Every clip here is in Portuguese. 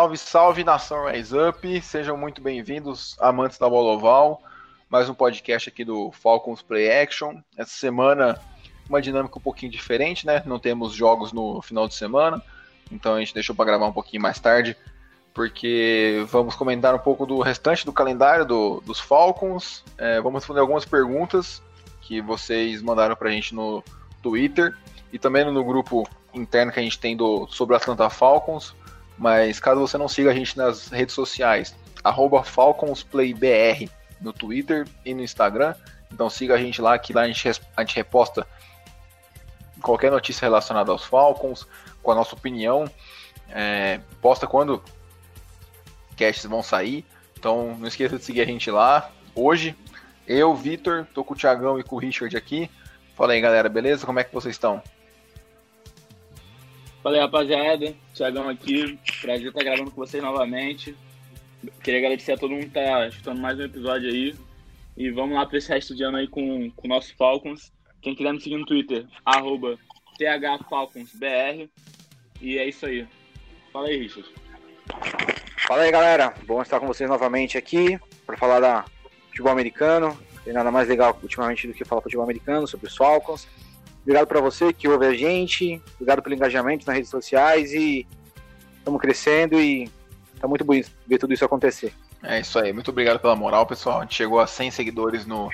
Salve, salve nação Rise Up, sejam muito bem-vindos, amantes da bola oval. Mais um podcast aqui do Falcons Play Action. Essa semana, uma dinâmica um pouquinho diferente, né? Não temos jogos no final de semana, então a gente deixou para gravar um pouquinho mais tarde, porque vamos comentar um pouco do restante do calendário do, dos Falcons. É, vamos responder algumas perguntas que vocês mandaram para a gente no Twitter e também no grupo interno que a gente tem do, sobre Atlanta Falcons. Mas caso você não siga a gente nas redes sociais, FalconsPlayBR no Twitter e no Instagram, então siga a gente lá, que lá a gente, a gente reposta qualquer notícia relacionada aos Falcons, com a nossa opinião, é, posta quando casts vão sair, então não esqueça de seguir a gente lá. Hoje, eu, Vitor, tô com o Thiagão e com o Richard aqui. Fala aí galera, beleza? Como é que vocês estão? Fala aí, rapaziada. Thiagão aqui. Prazer estar gravando com vocês novamente. Queria agradecer a todo mundo que está escutando mais um episódio aí. E vamos lá para esse resto de ano aí com o nosso Falcons. Quem quiser me seguir no Twitter, THFalconsBR. E é isso aí. Fala aí, Richard. Fala aí, galera. Bom estar com vocês novamente aqui para falar da futebol americano. Tem nada mais legal ultimamente do que falar futebol americano, sobre os Falcons. Obrigado para você que ouve a gente. Obrigado pelo engajamento nas redes sociais e estamos crescendo e tá muito bonito ver tudo isso acontecer. É isso aí. Muito obrigado pela moral, pessoal. A gente chegou a 100 seguidores no,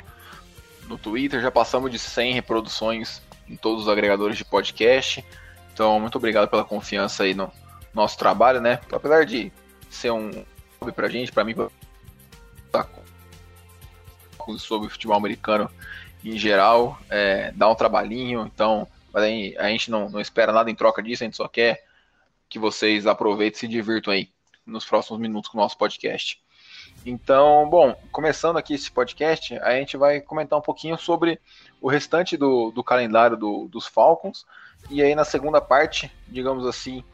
no Twitter, já passamos de 100 reproduções em todos os agregadores de podcast. Então, muito obrigado pela confiança aí no nosso trabalho, né? Apesar de ser um hobby pra gente, pra mim, sobre futebol americano em geral, é, dá um trabalhinho, então a gente não, não espera nada em troca disso, a gente só quer que vocês aproveitem e se divirtam aí nos próximos minutos com o nosso podcast. Então, bom, começando aqui esse podcast, a gente vai comentar um pouquinho sobre o restante do, do calendário do, dos Falcons, e aí na segunda parte, digamos assim,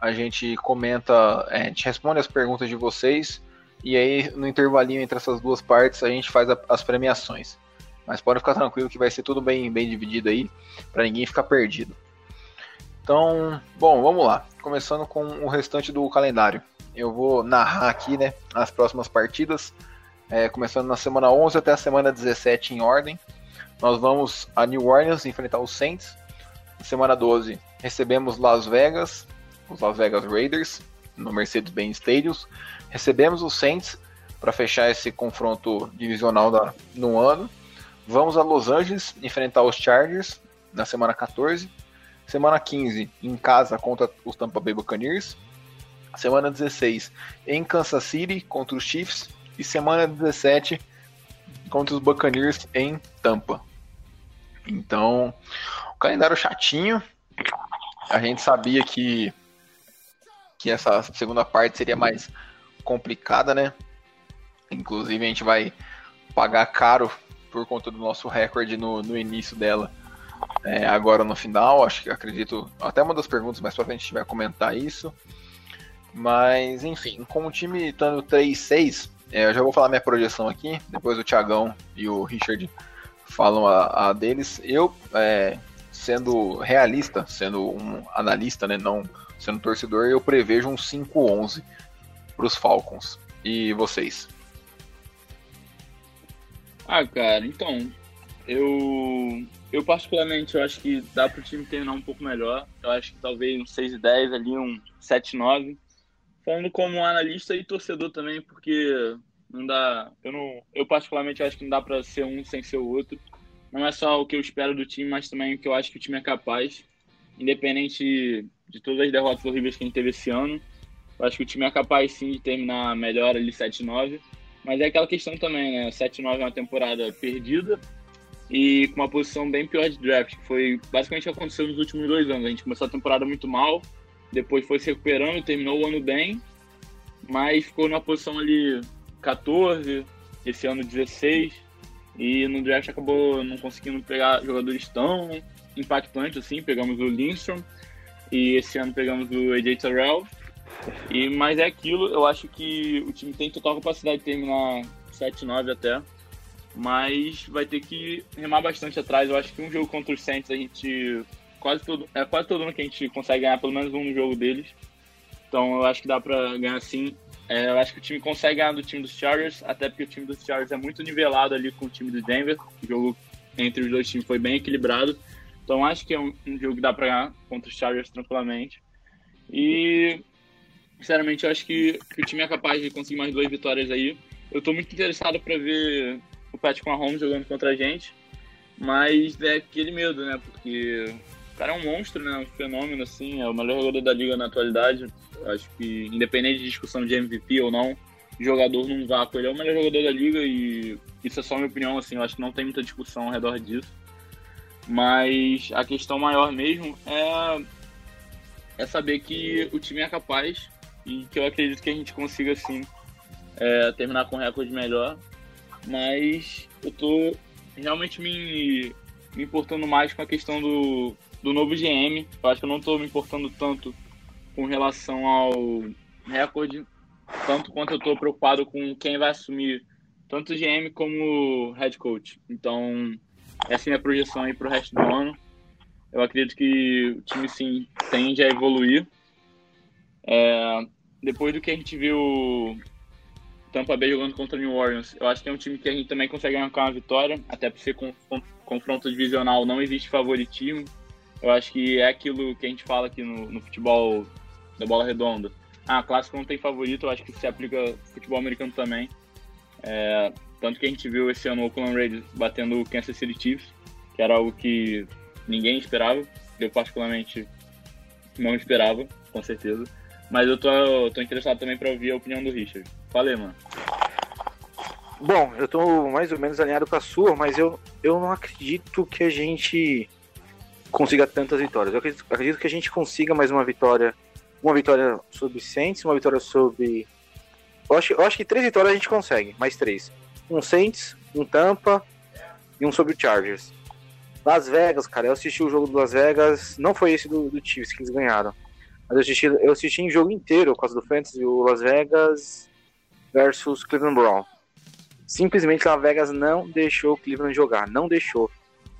a gente comenta, é, a gente responde as perguntas de vocês, e aí no intervalinho entre essas duas partes a gente faz a, as premiações. Mas pode ficar tranquilo que vai ser tudo bem, bem dividido aí, para ninguém ficar perdido. Então, bom, vamos lá. Começando com o restante do calendário. Eu vou narrar aqui, né, as próximas partidas, é, começando na semana 11 até a semana 17 em ordem. Nós vamos a New Orleans enfrentar os Saints. Na semana 12 recebemos Las Vegas, os Las Vegas Raiders, no Mercedes-Benz Stadium. Recebemos os Saints para fechar esse confronto divisional da, no ano. Vamos a Los Angeles enfrentar os Chargers na semana 14. Semana 15, em casa contra os Tampa Bay Buccaneers. Semana 16, em Kansas City contra os Chiefs. E semana 17, contra os Buccaneers em Tampa. Então, o calendário chatinho. A gente sabia que, que essa segunda parte seria mais complicada, né? Inclusive, a gente vai pagar caro por conta do nosso recorde no, no início dela. É, agora no final, acho que acredito. Até uma das perguntas mais pra frente a gente vai comentar isso. Mas, enfim, com o time estando 3-6, é, eu já vou falar minha projeção aqui. Depois o Thiagão e o Richard falam a, a deles. Eu, é, sendo realista, sendo um analista, né, não sendo torcedor, eu prevejo um 5-11 para os Falcons. E vocês? Ah, cara, então, eu eu particularmente eu acho que dá pro time terminar um pouco melhor. Eu acho que talvez um 6 e 10 ali, um 7 9. Falando como analista e torcedor também, porque não dá, eu não, eu particularmente acho que não dá para ser um sem ser o outro. Não é só o que eu espero do time, mas também o que eu acho que o time é capaz, independente de todas as derrotas horríveis que a gente teve esse ano. Eu acho que o time é capaz sim de terminar melhor ali 7 9 mas é aquela questão também, né? 7-9 é uma temporada perdida e com uma posição bem pior de draft, que foi basicamente o que aconteceu nos últimos dois anos. A gente começou a temporada muito mal, depois foi se recuperando, terminou o ano bem, mas ficou numa posição ali 14, esse ano 16, e no draft acabou não conseguindo pegar jogadores tão impactantes assim, pegamos o Lindstrom, e esse ano pegamos o AJ Terrell, e, mas é aquilo, eu acho que o time tem total capacidade de terminar 7-9 até, mas vai ter que remar bastante atrás. Eu acho que um jogo contra os Saints a gente quase todo é quase todo ano que a gente consegue ganhar pelo menos um jogo deles. Então eu acho que dá para ganhar sim. É, eu acho que o time consegue ganhar do time dos Chargers, até porque o time dos Chargers é muito nivelado ali com o time do Denver. O jogo entre os dois times foi bem equilibrado. Então acho que é um, um jogo que dá para ganhar contra os Chargers tranquilamente. E sinceramente eu acho que, que o time é capaz de conseguir mais duas vitórias aí. Eu tô muito interessado para ver o Patrick Mahomes jogando contra a gente, mas é aquele medo, né? Porque o cara é um monstro, né? Um fenômeno, assim, é o melhor jogador da liga na atualidade. Acho que, independente de discussão de MVP ou não, jogador num vácuo, ele é o melhor jogador da liga e isso é só minha opinião, assim, eu acho que não tem muita discussão ao redor disso. Mas a questão maior mesmo é, é saber que o time é capaz e que eu acredito que a gente consiga, sim, é, terminar com um recorde melhor mas eu tô realmente me, me importando mais com a questão do, do novo GM. Eu acho que eu não tô me importando tanto com relação ao recorde, tanto quanto eu tô preocupado com quem vai assumir tanto o GM como o head coach. Então, essa é a minha projeção aí pro resto do ano. Eu acredito que o time sim tende a evoluir. É, depois do que a gente viu Tampa Bay jogando contra o New Orleans. Eu acho que é um time que a gente também consegue arrancar uma vitória, até por ser com, com, confronto divisional, não existe favoritismo. Eu acho que é aquilo que a gente fala aqui no, no futebol da bola redonda. Ah, clássico não tem favorito, eu acho que se aplica ao futebol americano também. É, tanto que a gente viu esse ano o Oakland Raiders batendo o Kansas City Chiefs, que era algo que ninguém esperava. Eu particularmente não esperava, com certeza. Mas eu tô, tô interessado também para ouvir a opinião do Richard. Falei, mano. Bom, eu tô mais ou menos alinhado com a sua, mas eu, eu não acredito que a gente consiga tantas vitórias. Eu acredito, acredito que a gente consiga mais uma vitória. Uma vitória sobre Saints, uma vitória sobre. Eu acho, eu acho que três vitórias a gente consegue, mais três. Um Saints, um Tampa e um sobre o Chargers. Las Vegas, cara, eu assisti o jogo do Las Vegas, não foi esse do, do Chiefs que eles ganharam. Mas eu assisti, eu assisti em jogo inteiro, por causa do Fantasy, o Las Vegas versus Cleveland Brown. Simplesmente Las Vegas não deixou o Cleveland jogar, não deixou.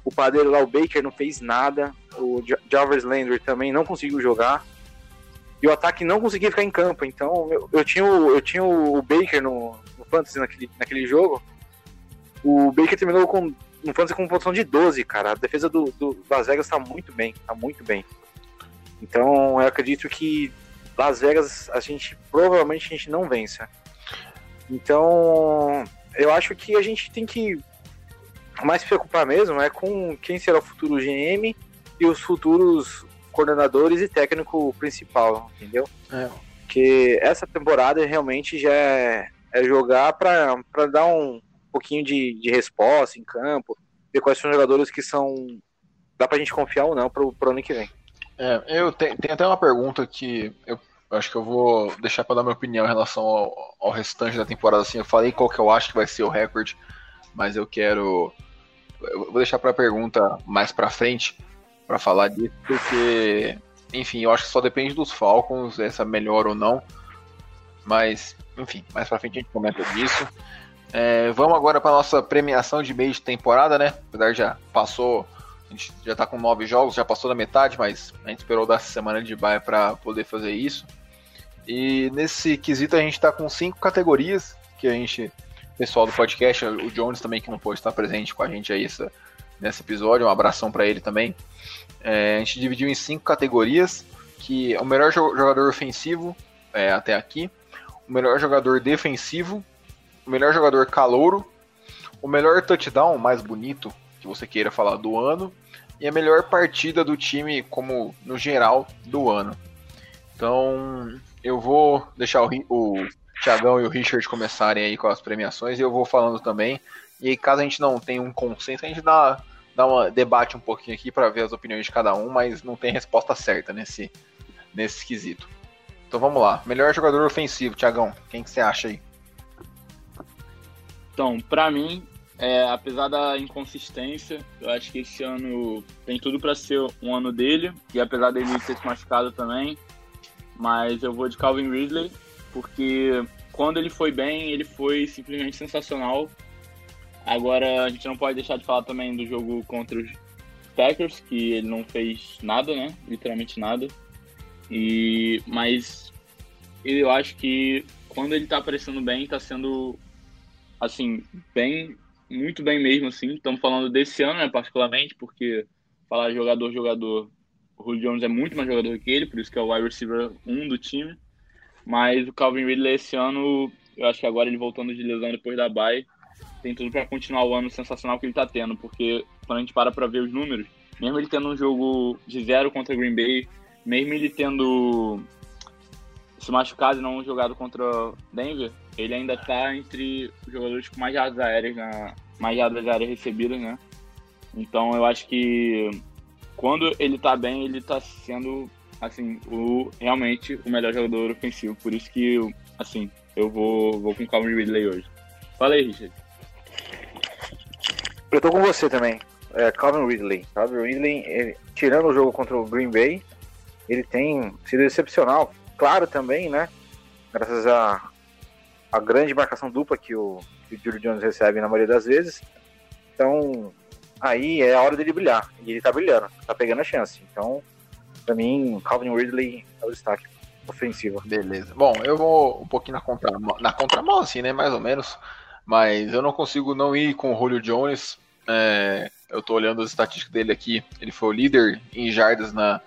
O padeiro lá, o Baker, não fez nada. O Jarvis Landry também não conseguiu jogar. E o ataque não conseguia ficar em campo. Então eu, eu tinha, o, eu tinha o Baker no, no Fantasy naquele, naquele jogo. O Baker terminou com, no Fantasy com posição de 12, cara. A defesa do, do Las Vegas tá muito bem, tá muito bem. Então eu acredito que Las Vegas a gente provavelmente a gente não vença. Então, eu acho que a gente tem que mais se preocupar mesmo é com quem será o futuro GM e os futuros coordenadores e técnico principal, entendeu? É. Porque essa temporada realmente já é, é jogar para dar um pouquinho de, de resposta em campo, ver quais são os jogadores que são. dá pra gente confiar ou não pro, pro ano que vem. É, eu tenho, tenho até uma pergunta que eu acho que eu vou deixar para dar minha opinião em relação ao, ao, restante da temporada. Assim, eu falei qual que eu acho que vai ser o recorde, mas eu quero. Eu vou deixar para a pergunta mais para frente para falar disso, porque, enfim, eu acho que só depende dos Falcons, essa melhor ou não. Mas, enfim, mais para frente a gente comenta disso. É, vamos agora para nossa premiação de meio de temporada, né? Apesar já passou a gente já tá com nove jogos, já passou da metade, mas a gente esperou dar semana de baia para poder fazer isso. E nesse quesito a gente está com cinco categorias que a gente, pessoal do podcast, o Jones também que não pôde estar presente com a gente aí essa, nesse episódio, um abração para ele também. É, a gente dividiu em cinco categorias, que é o melhor jogador ofensivo é, até aqui, o melhor jogador defensivo, o melhor jogador calouro, o melhor touchdown mais bonito que você queira falar do ano e a melhor partida do time como no geral do ano. Então, eu vou deixar o, o Thiagão e o Richard começarem aí com as premiações e eu vou falando também. E caso a gente não tenha um consenso, a gente dá, dá uma debate um pouquinho aqui para ver as opiniões de cada um, mas não tem resposta certa nesse, nesse quesito. Então vamos lá. Melhor jogador ofensivo, Thiagão. Quem que você acha aí? Então, para mim, é, apesar da inconsistência, eu acho que esse ano tem tudo para ser um ano dele, e apesar dele ter se machucado também, mas eu vou de Calvin Ridley, porque quando ele foi bem, ele foi simplesmente sensacional. Agora, a gente não pode deixar de falar também do jogo contra os Packers, que ele não fez nada, né? Literalmente nada. E mas eu acho que quando ele tá aparecendo bem, tá sendo assim, bem muito bem mesmo assim. Estamos falando desse ano, né, particularmente, porque falar jogador jogador, o Julio Jones é muito mais jogador que ele, por isso que é o wide receiver 1 do time. Mas o Calvin Ridley esse ano, eu acho que agora ele voltando de lesão depois da bye, tem tudo para continuar o ano sensacional que ele tá tendo, porque quando a gente para para ver os números, mesmo ele tendo um jogo de zero contra Green Bay, mesmo ele tendo se machucado e não jogado contra Denver, ele ainda tá entre os jogadores com mais jardas aéreas, na, mais jardas aéreas recebidas, né? Então eu acho que quando ele tá bem, ele tá sendo, assim, o, realmente o melhor jogador ofensivo. Por isso que, assim, eu vou, vou com o Calvin Ridley hoje. Fala aí, Richard. Eu tô com você também. É, Calvin Ridley. Calvin Ridley, ele, tirando o jogo contra o Green Bay, ele tem sido excepcional. Claro também, né? Graças a, a grande marcação dupla que o, que o Julio Jones recebe na maioria das vezes. Então, aí é a hora dele brilhar. E ele tá brilhando, tá pegando a chance. Então, pra mim, Calvin Ridley é o destaque ofensivo. Beleza. Bom, eu vou um pouquinho na contramão, na contramão assim, né? Mais ou menos. Mas eu não consigo não ir com o Julio Jones. É, eu tô olhando as estatísticas dele aqui. Ele foi o líder em jardas na,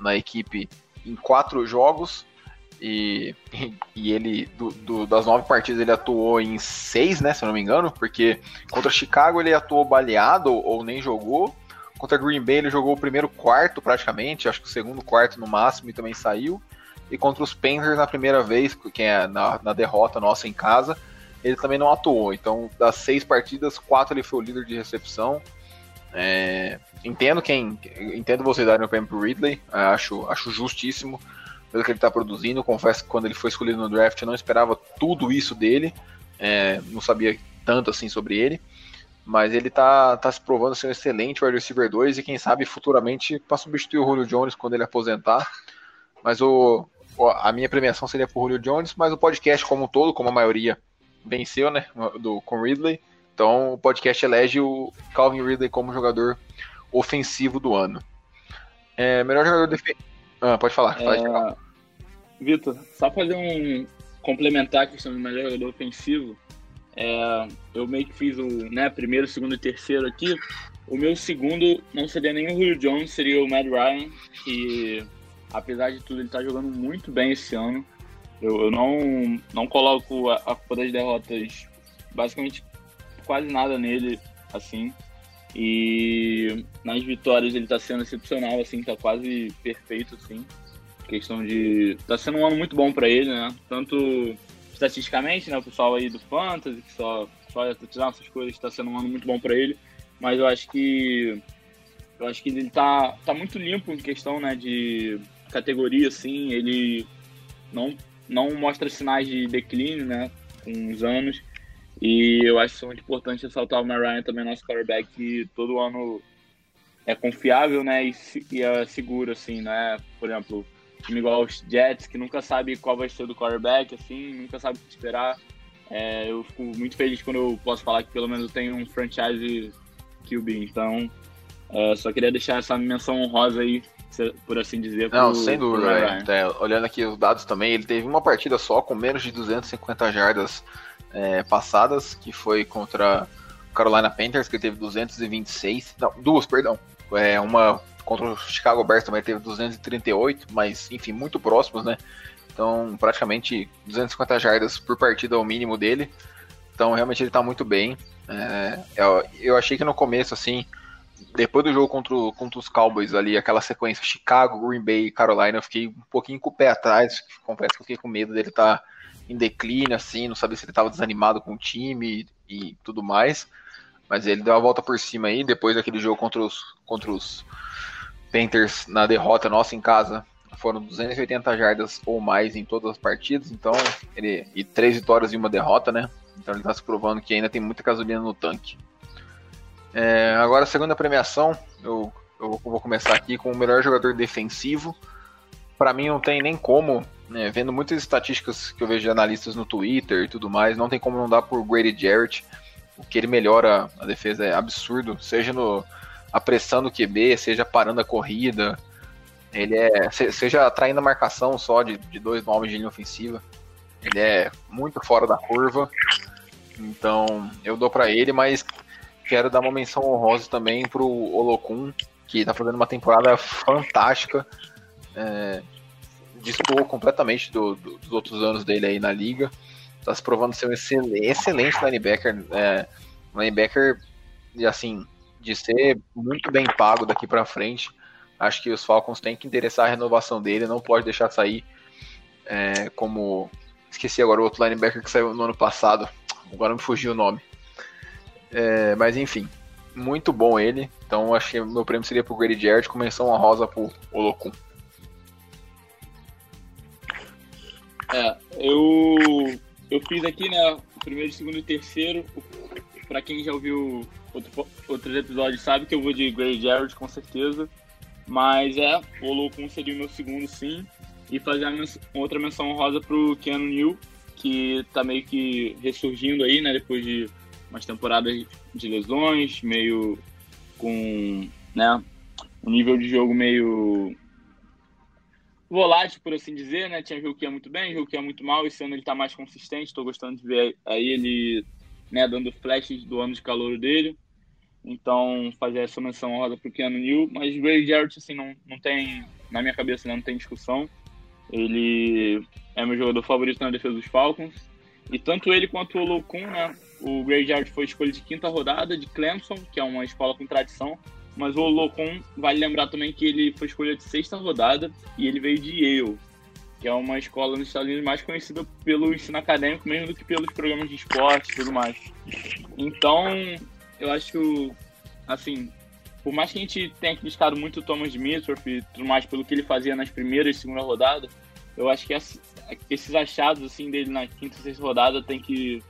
na equipe em quatro jogos. E, e ele, do, do, das nove partidas, ele atuou em seis, né? Se eu não me engano, porque contra Chicago ele atuou baleado ou, nem jogou. Contra Green Bay ele jogou o primeiro quarto praticamente, acho que o segundo quarto no máximo e também saiu. E contra os Panthers na primeira vez, que é na, na derrota nossa em casa, ele também não atuou. Então, das seis partidas, quatro ele foi o líder de recepção. É, entendo quem. Entendo vocês darem o prêmio pro Ridley. É, acho, acho justíssimo pelo que ele está produzindo. Confesso que quando ele foi escolhido no draft, eu não esperava tudo isso dele. É, não sabia tanto assim sobre ele. Mas ele tá, tá se provando ser um excelente wide receiver 2 e quem sabe futuramente para substituir o Julio Jones quando ele aposentar. Mas o, a minha premiação seria pro Julio Jones, mas o podcast como um todo, como a maioria venceu, né, do, com Ridley, então o podcast elege o Calvin Ridley como jogador ofensivo do ano. É, melhor jogador defensivo. Ah, pode falar. É... Vitor, só fazer um complementar a questão do melhor jogador ofensivo. É, eu meio que fiz o né, primeiro, segundo e terceiro aqui. O meu segundo não seria nem o Julio Jones, seria o Matt Ryan, que apesar de tudo ele está jogando muito bem esse ano. Eu, eu não, não coloco a, culpa das derrotas basicamente quase nada nele, assim. E nas vitórias ele tá sendo excepcional, assim, tá quase perfeito, assim. Questão de. tá sendo um ano muito bom para ele, né? Tanto estatisticamente, né? O pessoal aí do Fantasy, que só, só tirar essas coisas, tá sendo um ano muito bom para ele. Mas eu acho que. Eu acho que ele tá, tá muito limpo em questão, né? De categoria, assim. Ele não, não mostra sinais de declínio, né? Com os anos. E eu acho muito importante ressaltar o Mariah também, nosso quarterback, que todo ano é confiável, né? E, e é seguro, assim, né? Por exemplo, time igual os Jets, que nunca sabe qual vai ser do quarterback, assim, nunca sabe o que esperar. É, eu fico muito feliz quando eu posso falar que pelo menos eu tenho um franchise QB. Então, é, só queria deixar essa menção honrosa aí, por assim dizer. Não, pro, sem dúvida. É, olhando aqui os dados também, ele teve uma partida só com menos de 250 jardas é, passadas, que foi contra o Carolina Panthers, que teve 226. Não, duas, perdão. É, uma contra o Chicago Bears também teve 238, mas enfim, muito próximos, né? Então, praticamente 250 jardas por partida é o mínimo dele. Então, realmente ele tá muito bem. É, eu, eu, achei que no começo, assim, depois do jogo contra, o, contra os Cowboys ali, aquela sequência Chicago, Green Bay e Carolina, eu fiquei um pouquinho com o pé atrás. Confesso que eu fiquei com medo dele estar tá em declínio, assim, não sabia se ele estava desanimado com o time e, e, tudo mais. Mas ele deu a volta por cima aí, depois daquele jogo contra os, contra os Panthers na derrota nossa em casa. foram 280 jardas ou mais em todas as partidas, então ele e três vitórias e uma derrota, né? Então ele está se provando que ainda tem muita gasolina no tanque. É, agora a segunda premiação, eu, eu vou começar aqui com o melhor jogador defensivo. Para mim não tem nem como, né, vendo muitas estatísticas que eu vejo de analistas no Twitter e tudo mais, não tem como não dar por Grady Jarrett. O que ele melhora a defesa é absurdo, seja no apressando o QB, seja parando a corrida, ele é. Seja atraindo a marcação só de, de dois nomes de linha ofensiva. Ele é muito fora da curva. Então, eu dou para ele, mas quero dar uma menção honrosa também pro Olokun, que tá fazendo uma temporada fantástica. É, destoou completamente do, do, dos outros anos dele aí na liga. Tá se provando ser um excelente, excelente linebacker. É, linebacker, assim, de ser muito bem pago daqui para frente. Acho que os Falcons têm que interessar a renovação dele, não pode deixar sair é, como. Esqueci agora o outro linebacker que saiu no ano passado. Agora me fugiu o nome. É, mas enfim, muito bom ele. Então acho que meu prêmio seria pro Grady Jarrett com menção honrosa pro Olokun. É, eu, eu fiz aqui, né, primeiro, segundo e terceiro. Pra quem já ouviu outro, outros episódios sabe que eu vou de Grady Jarrett com certeza. Mas é, o Olokun seria o meu segundo sim. E fazer outra menção honrosa pro Keanu New, que tá meio que ressurgindo aí, né? Depois de umas temporadas de lesões, meio com, né? Um nível de jogo meio volátil, por assim dizer, né? Tinha jogo que ia muito bem, jogo que ia muito mal. Esse ano ele tá mais consistente, tô gostando de ver aí ele, né, dando flashes do ano de calor dele. Então, fazer essa menção honrosa pro Keanu New. Mas o Grady Jarrett, assim, não, não tem, na minha cabeça, né, não tem discussão. Ele é meu jogador favorito na defesa dos Falcons. E tanto ele quanto o Locum, né? O Grady Jarrett foi escolha de quinta rodada de Clemson, que é uma escola com tradição. Mas o Locum, vale lembrar também que ele foi escolha de sexta rodada e ele veio de Yale, que é uma escola nos Estados Unidos mais conhecida pelo ensino acadêmico mesmo do que pelos programas de esporte e tudo mais. Então, eu acho, assim, por mais que a gente tenha criticado muito o Thomas Dimitrov e tudo mais pelo que ele fazia nas primeiras e segunda rodada, eu acho que esses achados assim dele na quinta e sexta rodada tem que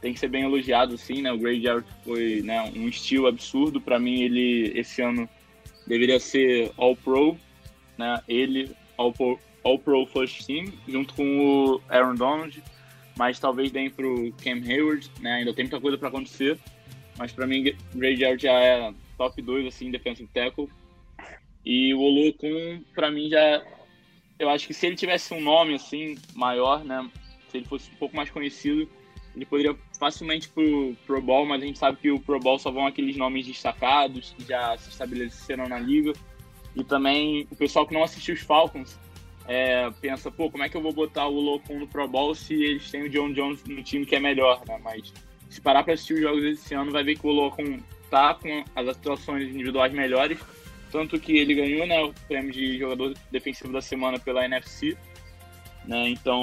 tem que ser bem elogiado assim, né? O Gray Jarrett foi, né, um estilo absurdo para mim, ele esse ano deveria ser All Pro, né? Ele All Pro, All Pro First Team junto com o Aaron Donald, mas talvez deem pro Cam Hayward, né? Ainda tem muita coisa para acontecer. Mas para mim, Gray Jarrett já é top 2, assim, defensive tackle. E o Olokun, para mim, já... Eu acho que se ele tivesse um nome, assim, maior, né? Se ele fosse um pouco mais conhecido, ele poderia facilmente pro Pro Bowl, mas a gente sabe que o Pro Bowl só vão aqueles nomes destacados, que já se estabeleceram na liga. E também o pessoal que não assistiu os Falcons é, pensa, pô, como é que eu vou botar o Olokun no Pro Bowl se eles têm o John Jones no time que é melhor, né? Mas se parar para assistir os jogos desse ano, vai ver que o Locum tá com as atuações individuais melhores, tanto que ele ganhou né, o prêmio de jogador defensivo da semana pela NFC. Né? Então,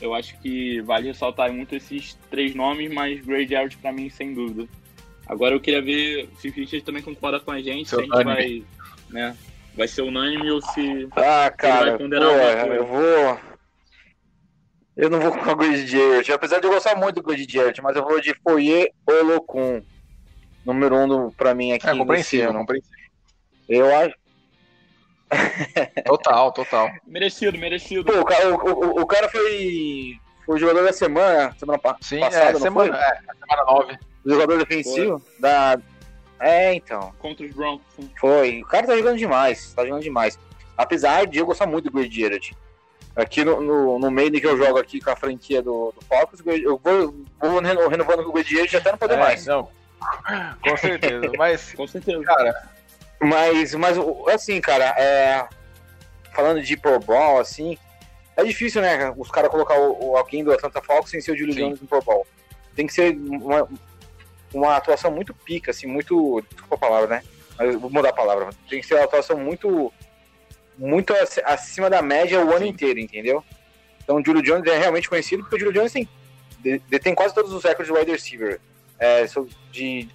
eu acho que vale ressaltar muito esses três nomes, mas Gray Jarrett para mim, sem dúvida. Agora eu queria ver se o Richard também concorda com a gente, Seu se a gente vai, né, vai ser unânime ou se, ah, cara, ele vai ponderar pô, Eu vou eu não vou com o Grady Jarrett, apesar de eu gostar muito do Grady Jarrett, mas eu vou de Foyer Olokun. Número um do, pra mim aqui. É compreensível, compreensível. Eu acho. total, total. Merecido, merecido. Pô, o, cara, o, o, cara foi, foi o jogador da semana, semana pa Sim, passada. É, semana, é, semana 9. O jogador defensivo foi. da. É, então. Contra os Broncos. Foi. O cara tá jogando demais. Tá jogando demais. Apesar de eu gostar muito do Grady Jarrett. Aqui no, no, no meio que eu jogo aqui com a franquia do, do Falcons, eu vou, vou renovando o Guedier até não poder é, mais. Não. Com certeza, mas. com certeza. Cara. Mas, mas assim, cara, é, falando de Pro Bowl, assim, é difícil, né? Os caras colocar o, o, alguém do Atlanta Falcons sem ser o Julio Jones no Pro Bowl. Tem que ser uma, uma atuação muito pica, assim, muito. Desculpa a palavra, né? Mas vou mudar a palavra. Tem que ser uma atuação muito muito acima da média o ano inteiro, entendeu? Então o Julio Jones é realmente conhecido porque o Julio Jones tem, detém quase todos os recordes de wide receiver. É, de,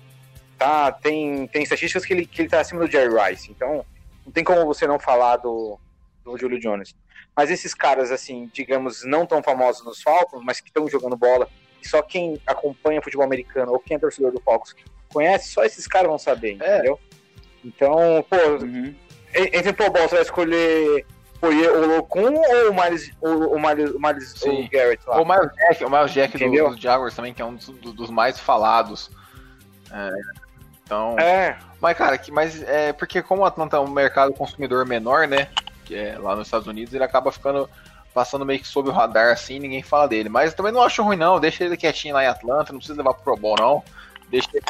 tá, tem, tem estatísticas que ele, que ele tá acima do Jerry Rice. Então não tem como você não falar do, do Julio Jones. Mas esses caras, assim, digamos, não tão famosos nos Falcons, mas que estão jogando bola, que só quem acompanha futebol americano ou quem é torcedor do Falcons conhece, só esses caras vão saber, É. entendeu? Então, pô, Uhum. En- entre Pro Bowl, você vai escolher Oye Olokun ou o Miles, o, o Miles, o Miles Sim. o Garrett lá? O Miles Jack, o Miles Jack do- dos Jaguars também, que é um dos, do- dos mais falados. É, então. É, Mas, cara, que, mas é porque como o Atlanta é um mercado consumidor menor, né? Que é lá nos Estados Unidos, ele acaba ficando passando meio que sob o radar assim, ninguém fala dele. Mas também não acho ruim, não. Deixa ele quietinho lá em Atlanta, não precisa levar pro Pro Bowl, não. Deixa ele.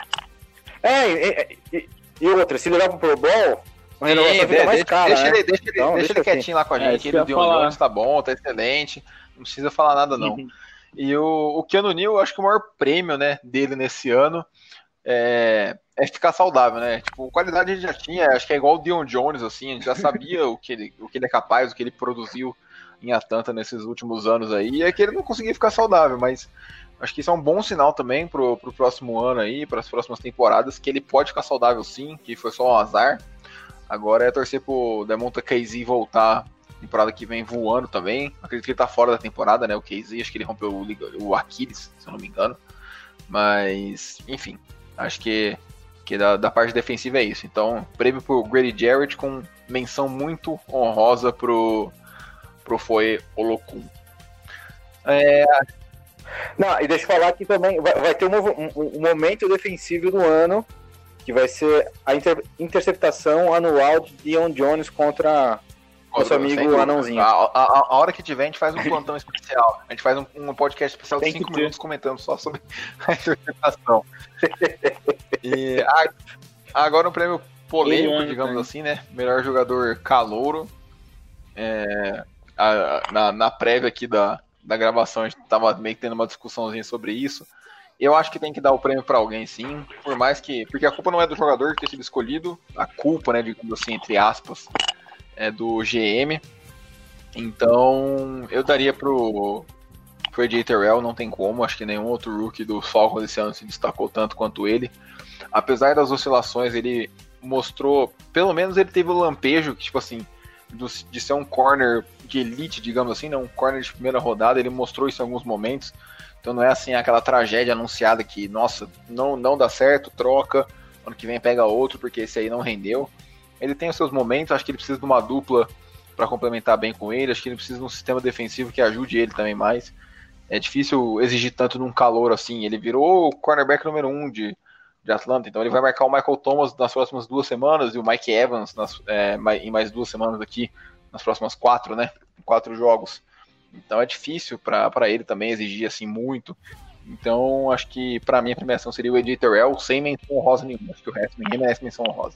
é, e, e- e outra, se levar pro Pro Bowl, renovação de- mais deixa, cara, deixa né? ele, deixa ele, Então, deixa deixa ele assim. quietinho lá com a É, gente. isso ele que eu o ia Dion falar. Jones tá bom, tá excelente. Não precisa falar nada, não. Uhum. E o, o Keanu Neal, eu acho que o maior prêmio né, dele nesse ano é, é ficar saudável, né? Tipo, qualidade ele já tinha, acho que é igual o Dion Jones, assim, a gente já sabia o que, ele, o que ele é capaz, o que ele produziu em Atlanta nesses últimos anos aí, é que ele não conseguia ficar saudável, mas acho que isso é um bom sinal também pro, pro próximo ano aí, para as próximas temporadas, que ele pode ficar saudável sim, que foi só um azar. Agora é torcer pro Demonta Casey voltar temporada que vem voando também. Acredito que ele tá fora da temporada, né? O Casey, acho que ele rompeu o, o Aquiles, se eu não me engano. Mas, enfim, acho que, que da, da parte defensiva é isso. Então, prêmio pro Grady Jarrett com menção muito honrosa pro, pro Foe Olokun. É, Não, e deixa eu falar que também vai, vai ter um, um- um momento defensivo do ano, que vai ser a inter- interceptação anual de Dion Jones contra nosso amigo anãozinho. A, a- a hora que tiver, a gente faz um plantão especial. A gente faz um, um podcast especial de Tem que 5 ter. minutos comentando só sobre a interpretação. e a- agora um prêmio polêmico, digamos ontem. assim, né? Melhor jogador calouro. É, a- a- na, na prévia aqui da, da gravação, a gente tava meio que tendo uma discussãozinha sobre isso. Eu acho que tem que dar o prêmio pra alguém, sim. Por mais que. Porque a culpa não é do jogador ter sido escolhido, a culpa, né, digamos assim, entre aspas, é do GM. Então, eu daria pro, pro AJ Terrell, não tem como. Acho que nenhum outro rookie do Falcons esse ano se destacou tanto quanto ele. Apesar das oscilações, ele mostrou. Pelo menos ele teve o lampejo, que, tipo assim, de ser um corner de elite, digamos assim, não um corner de primeira rodada. Ele mostrou isso em alguns momentos. Então não é assim aquela tragédia anunciada que, nossa, não, não dá certo, troca, ano que vem pega outro, porque esse aí não rendeu. Ele tem os seus momentos, acho que ele precisa de uma dupla para complementar bem com ele, acho que ele precisa de um sistema defensivo que ajude ele também mais. É difícil exigir tanto num calor assim. Ele virou o cornerback número um de, de Atlanta, então ele vai marcar o Michael Thomas nas próximas duas semanas e o Mike Evans nas, é, em mais duas semanas aqui, nas próximas quatro, né? Quatro jogos. Então é difícil para ele também exigir assim muito. Então acho que para mim a premiação seria o AJ Terrell sem menção honrosa nenhuma. Acho que o resto ninguém merece menção honrosa.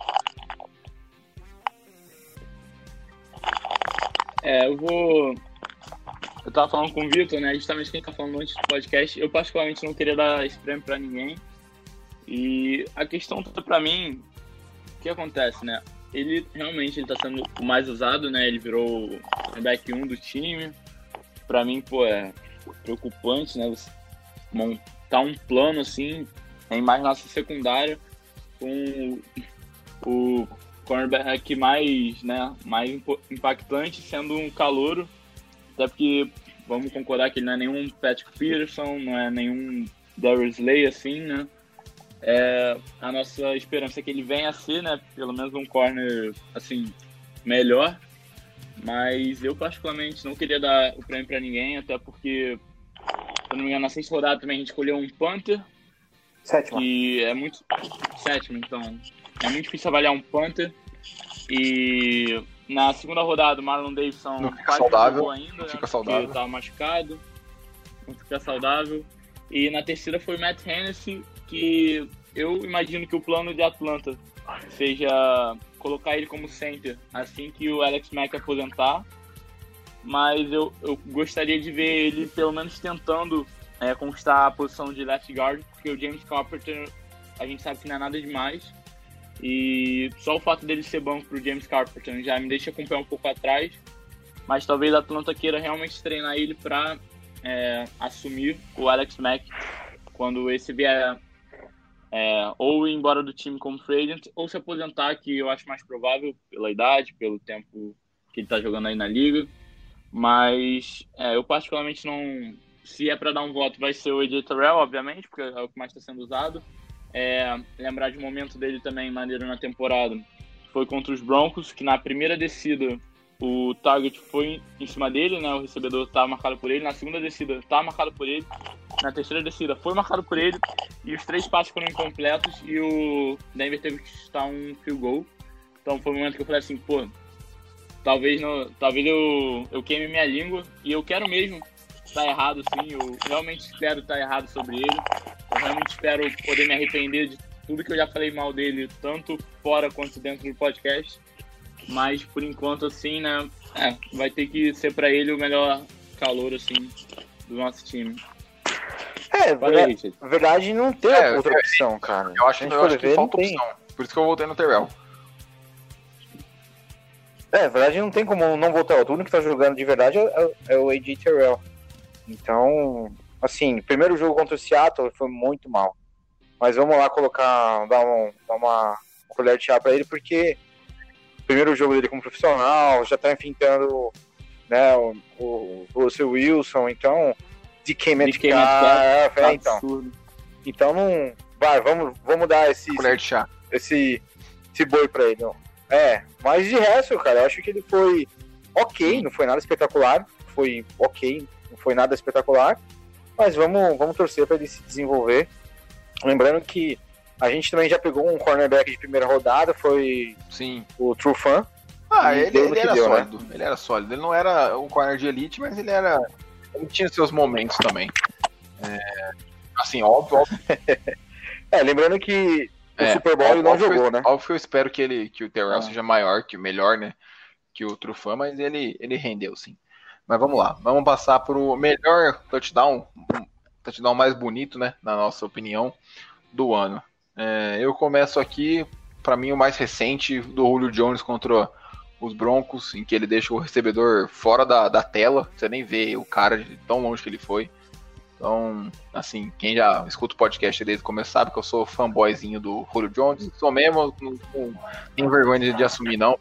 É, eu vou. Eu tava falando com o Vitor, né? Justamente quem tá falando antes do podcast. Eu, particularmente, não queria dar esse prêmio pra ninguém. E a questão toda pra mim, o que acontece, né? Ele realmente ele tá sendo o mais usado, né? Ele virou o back 1 do time. Pra mim, pô, é preocupante, né? Você montar um plano assim, em mais nossa secundária, com o cornerback mais, né, mais impactante sendo um calouro, até porque vamos concordar que ele não é nenhum Patrick Peterson, não é nenhum Darius Slay assim, né? É, a nossa esperança é que ele venha a ser, né, pelo menos um corner assim melhor, mas eu particularmente não queria dar o prêmio para ninguém, até porque se eu não me engano, na sexta rodada também a gente escolheu um punter, Sétima. que é muito. Sétimo, então. É muito difícil avaliar um punter. E na segunda rodada, o Marlon Davidson Não fica saudável, ainda, não né, fica porque saudável. tava machucado. Não fica saudável. E na terceira foi o Matt Hennessy, que eu imagino que o plano de Atlanta seja colocar ele como center assim que o Alex Mack aposentar. Mas eu, eu gostaria de ver ele pelo menos tentando é, conquistar a posição de left guard, porque o James Carpenter a gente sabe que não é nada demais. E só o fato dele ser banco pro James Carpenter já me deixa com o pé um pouco atrás. Mas talvez a Atlanta queira realmente treinar ele para é, assumir o Alex Mack quando esse vier é, ou ir embora do time como free agent ou se aposentar, que eu acho mais provável pela idade, pelo tempo que ele tá jogando aí na liga. Mas é, eu particularmente não. Se é para dar um voto, vai ser o AJ Terrell, obviamente, porque é o que mais está sendo usado. É, lembrar de um momento dele também maneiro na temporada foi contra os Broncos, que na primeira descida o target foi em cima dele, né? O recebedor estava marcado por ele. Na segunda descida estava marcado por ele. Na terceira descida foi marcado por ele. E os três passos foram incompletos e o Denver teve que estar um field goal. Então foi um momento que eu falei assim, pô, talvez, talvez eu, eu queime minha língua. E eu quero mesmo estar errado, sim. Eu realmente espero estar errado sobre ele. Eu realmente espero poder me arrepender de tudo que eu já falei mal dele, tanto fora quanto dentro do podcast. Mas por enquanto, assim, né? É, vai ter que ser para ele o melhor calor, assim, do nosso time. É, aí, verdade, não tem É, outra eu- opção, cara. Eu acho, eu acho que ver, falta não tem. opção. Por isso que eu voltei no Terrell. É, na verdade não tem como não voltar. O único que tá jogando de verdade é, é o AJ Terrell. Então, assim, primeiro jogo contra o Seattle foi muito mal. Mas vamos lá colocar, dar, um, dar uma colher de chá pra ele, porque o primeiro jogo dele como profissional, já tá enfrentando né, o, o, o Russell Wilson, então, DK Metcalf, DK Metcalf, é, então. Absurdo. Então não. Vai, vamos, vamos dar esse, Colher de chá. esse, esse boi pra ele. Não. É, mas de resto, cara, eu acho que ele foi ok, não foi nada espetacular. Foi ok, não foi nada espetacular. Mas vamos, vamos torcer pra ele se desenvolver. Lembrando que a gente também já pegou um cornerback de primeira rodada, foi Sim. o True Fan. Ah, ele, ele era deu, né? sólido. Ele era sólido. Ele não era um corner de elite, mas ele era. Ele tinha seus momentos também. É, assim, óbvio, óbvio É, lembrando que o É, Super Bowl ele não que eu- jogou, né? Óbvio que eu espero que, ele, que o Terrell Ah. seja maior, que o melhor, né? Que o Trufan, mas ele, ele rendeu, sim. Mas vamos lá, vamos passar pro melhor touchdown, touchdown mais bonito, né? Na nossa opinião, do ano. É, eu começo aqui, para mim, o mais recente do Julio Jones contra os Broncos, em que ele deixa o recebedor fora da, da tela, você nem vê o cara de tão longe que ele foi. Então, assim, quem já escuta o podcast desde o começo sabe que eu sou fanboyzinho do Julio Jones. Sou mesmo, não, não tenho vergonha de, assumir, não.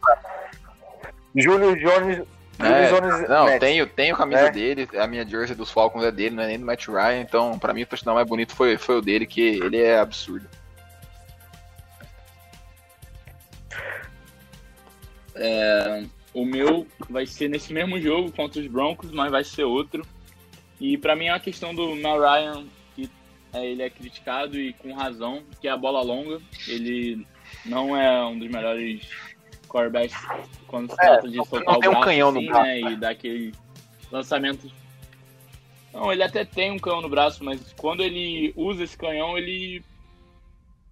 Júlio Jones. É, Jones Não, Nets. tenho, tenho a camisa É. dele, a minha jersey dos Falcons é dele, não é nem do Matt Ryan. Então, pra mim, o touchdown mais bonito foi, foi o dele, que ele é absurdo. O meu vai ser nesse mesmo jogo contra os Broncos, mas vai ser outro. E pra mim é uma questão do Mel Ryan, que é, ele é criticado e com razão, que é a bola longa. Ele não é um dos melhores quarterbacks quando se trata de soltar não o tem um braço, canhão no assim, braço, né, e dar aquele lançamento. Não, ele até tem um canhão no braço, mas quando ele usa esse canhão, ele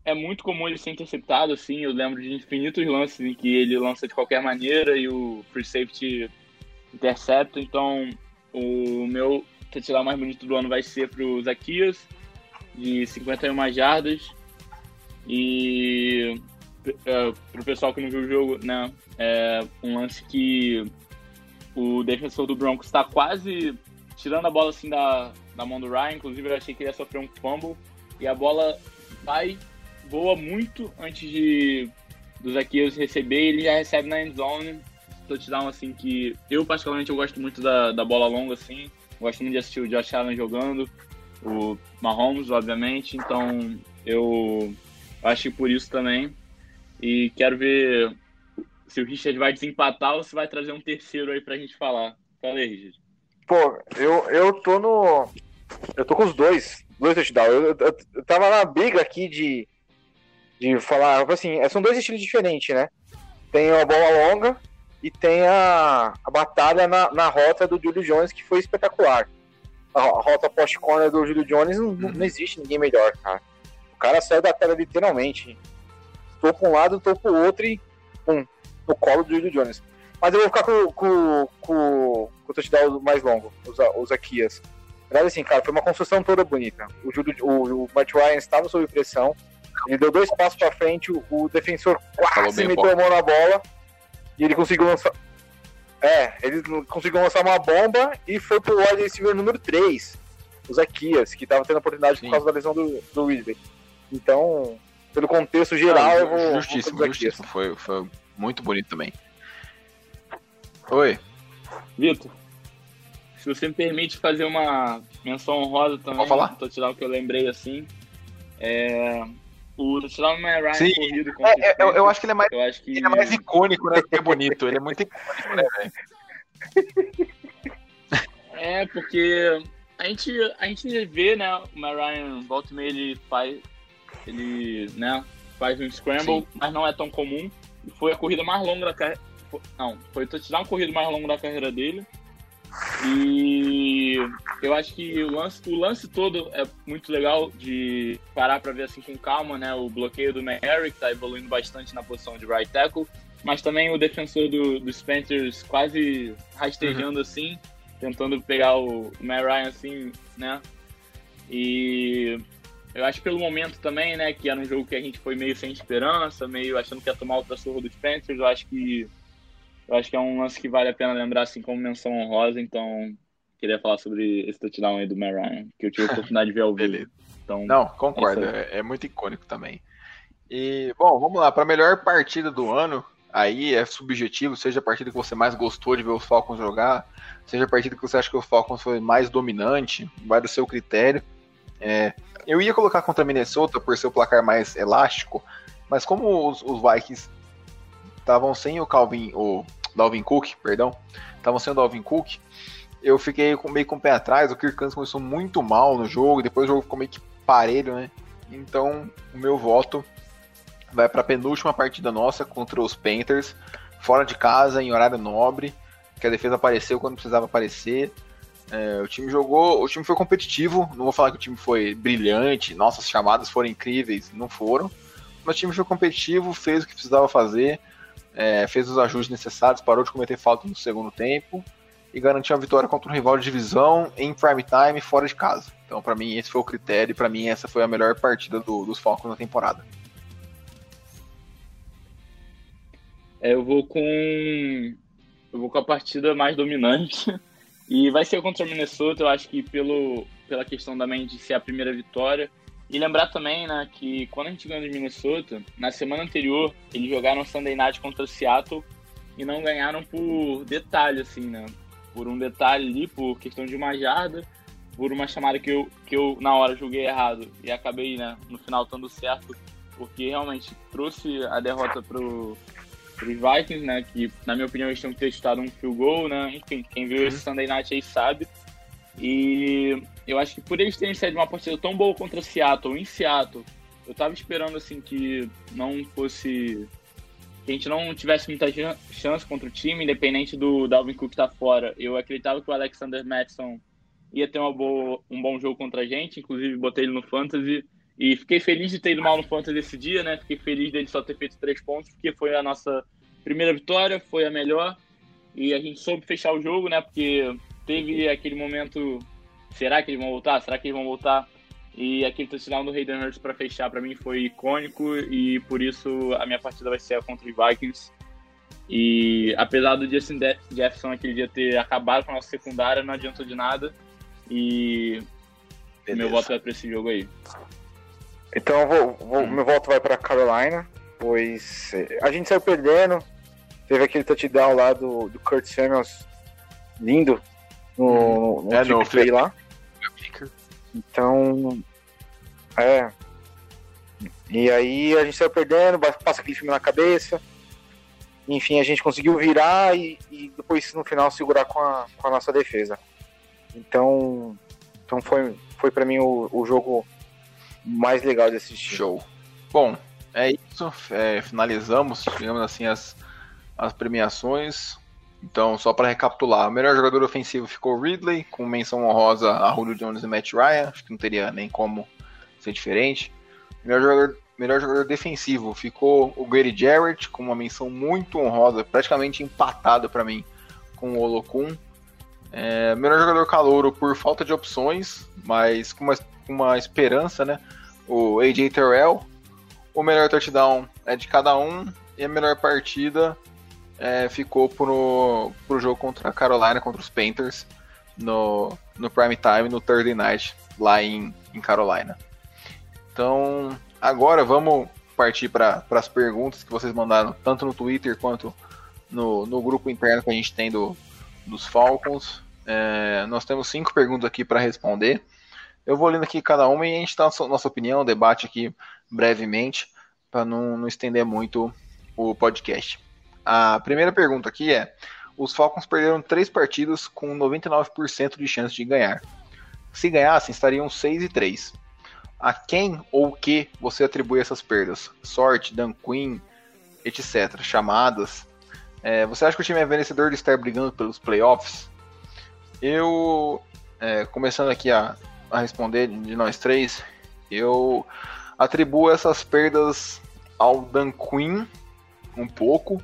é muito comum ele ser interceptado, assim. Eu lembro de infinitos lances em que ele lança de qualquer maneira e o free safety intercepta. Então, o meu touchdown mais bonito do ano vai ser pro Zaquias, de 51 jardas. E é, pro pessoal que não viu o jogo, né? É um lance que o defensor do Broncos está quase tirando a bola assim da, da mão do Ryan. Inclusive, eu achei que ele ia sofrer um fumble. E a bola vai voa muito antes de do Zaqueus receber, ele já recebe na end zone. Touchdown assim que eu particularmente eu gosto muito da, da bola longa assim. Gosto muito de assistir o Josh Allen jogando, o Mahomes, obviamente. Então eu acho que por isso também. E quero ver se o Richard vai desempatar ou se vai trazer um terceiro aí pra gente falar. Fala aí, Richard. Pô, eu, eu tô no. Eu tô com os dois. Dois touchdowns. Eu, eu, eu tava na briga aqui de. De falar. Assim, são dois estilos diferentes, né? Tem a bola longa e tem a, a batalha na, na rota do Julio Jones, que foi espetacular. A, a rota post-corner do Julio Jones não, não- existe ninguém melhor, cara. O cara saiu da tela literalmente. Tô pra um lado, tô pro outro e. Pum, no colo do Julio Jones. Mas eu vou ficar com, com, com, com o touchdown mais longo, os, os. Na verdade, assim, cara, foi uma construção toda bonita. O, Júlio, o, o Matt Ryan estava sob pressão, ele deu dois passos pra frente, o, o defensor quase a mão na bola e ele conseguiu lançar. É, ele conseguiu lançar uma bomba e foi pro wide receiver número 3, o Zaquias, que estava tendo oportunidade Sim. por causa da lesão do, do Ridley. Então, pelo contexto geral, eu vou. justíssimo, vou o justíssimo. Foi, foi muito bonito também. Oi. Vitor, se você me permite fazer uma menção honrosa também, Pode falar. um touchdown que eu lembrei assim, é o Ryan Sim. corrido contra É, é, eu, eu acho que ele é mais, eu acho que ele é mais icônico, né? do que bonito. Ele é muito icônico, né, velho? É, porque a gente, a gente vê, né, o Matt Ryan, volta e meia, ele faz, ele, né, faz um scramble, Sim. mas não é tão comum. E foi a corrida mais longa da carreira, não, foi o touchdown corrido mais longo da carreira dele. E eu acho que o lance, o lance todo é muito legal de parar para ver assim com calma, né, o bloqueio do Mary, que tá evoluindo bastante na posição de right tackle, mas também o defensor do, dos Panthers quase rastejando assim, tentando pegar o Matt Ryan assim, né? E eu acho que pelo momento também, né, que era um jogo que a gente foi meio sem esperança, meio achando que ia tomar outra surra dos Panthers, eu acho que eu acho que é um lance que vale a pena lembrar assim como menção honrosa, então queria falar sobre esse touchdown aí do Matt Ryan, que eu tive a oportunidade de ver ao vivo. Beleza. Então, Não, concordo. É É, é muito icônico também. E, bom, vamos lá. Para a melhor partida do ano, aí é subjetivo, seja a partida que você mais gostou de ver os Falcons jogar, seja a partida que você acha que os Falcons foi mais dominante, vai do seu critério. É, eu ia colocar contra a Minnesota por ser o placar mais elástico, mas como os, os Vikings estavam sem o Calvin, o Dalvin Cook, perdão, estavam sem o Dalvin Cook, eu fiquei meio com o pé atrás. O Kirk Cousins começou muito mal no jogo, depois o jogo ficou meio que parelho, né? Então, o meu voto vai para a penúltima partida nossa contra os Panthers, fora de casa, em horário nobre, que a defesa apareceu quando precisava aparecer. É, o time jogou, o time foi competitivo. Não vou falar que o time foi brilhante, nossas chamadas foram incríveis, não foram. Mas o time foi competitivo, fez o que precisava fazer, é, fez os ajustes necessários, parou de cometer falta no segundo tempo e garantiu a vitória contra um rival de divisão em prime time fora de casa. Então, para mim, esse foi o critério e para mim essa foi a melhor partida do- dos Falcons na temporada. É, eu vou com. Eu vou com a partida mais dominante. E vai ser contra o Minnesota, eu acho que pelo, pela questão também de ser a primeira vitória. E lembrar também, né, que quando a gente ganhou de Minnesota, na semana anterior, eles jogaram Sunday Night contra o Seattle e não ganharam por detalhe, assim, né? Por um detalhe ali, por questão de uma jarda, por uma chamada que eu, que eu na hora joguei errado e acabei, né, no final dando certo, porque realmente trouxe a derrota pro, os Vikings, né? Que, na minha opinião, eles tinham que ter chutado um field goal, né? Enfim, quem viu esse Sunday Night aí sabe. E eu acho que por eles terem saído uma partida tão boa contra Seattle, em Seattle, eu tava esperando, assim, que não fosse... Que a gente não tivesse muita chan- chance contra o time, independente do Dalvin Cook estar fora. Eu acreditava que o Alexander Madison ia ter uma boa, um bom jogo contra a gente, inclusive botei ele no Fantasy. E fiquei feliz de ter ido mal no Fantasy esse dia, né? Fiquei feliz dele só ter feito três pontos, porque foi a nossa primeira vitória, foi a melhor. E a gente soube fechar o jogo, né? Porque teve aquele momento. Será que eles vão voltar? Será que eles vão voltar? E aquele touchdown do Hayden Hurst para fechar para mim foi icônico e por isso a minha partida vai ser contra os Vikings. E apesar do Justin Jefferson aquele dia ter acabado com a nossa secundária, não adiantou de nada. E meu voto vai para esse jogo aí. Então vou, vou- Hum. meu voto vai pra Carolina, pois eh, a gente saiu perdendo. Teve aquele touchdown lá do, do Kurt Samuels lindo no, no, É, no flip. lá. Então, é. E aí a gente saiu perdendo, passa aquele filme na cabeça. Enfim, a gente conseguiu virar e, e depois no final segurar com a, com a nossa defesa. Então, então foi, foi para mim o, o jogo mais legal de assistir. Show. Bom, é isso. É, finalizamos, digamos assim, as, as premiações. Então, só para recapitular, o melhor jogador ofensivo ficou Ridley, com menção honrosa a Julio Jones e Matt Ryan. Acho que não teria nem como ser diferente. Melhor jogador, melhor jogador defensivo ficou o Grady Jarrett, com uma menção muito honrosa, praticamente empatada para mim, com o Olokun. É, melhor jogador calouro por falta de opções, mas com uma, uma esperança, né? O AJ Terrell. O melhor touchdown é de cada um. E a melhor partida é, ficou pro, pro jogo contra a Carolina, contra os Panthers, no, no prime time, no Thursday night, lá em, em Carolina. Então, agora vamos partir para as perguntas que vocês mandaram, tanto no Twitter quanto no, no grupo interno que a gente tem do, dos Falcons. É, nós temos cinco perguntas aqui para responder. Eu vou lendo aqui cada uma e a gente dá a nossa opinião, debate aqui brevemente, para não, não estender muito o podcast. A primeira pergunta aqui é: os Falcons perderam três partidas com 99% de chance de ganhar. Se ganhassem, estariam 6 e 3. A quem ou o que você atribui essas perdas? Sorte, Dan Quinn, etc. Chamadas. É, você acha que o time é vencedor de estar brigando pelos playoffs? Eu, é, começando aqui a, a responder de nós três, eu atribuo essas perdas ao Dan Quinn um pouco,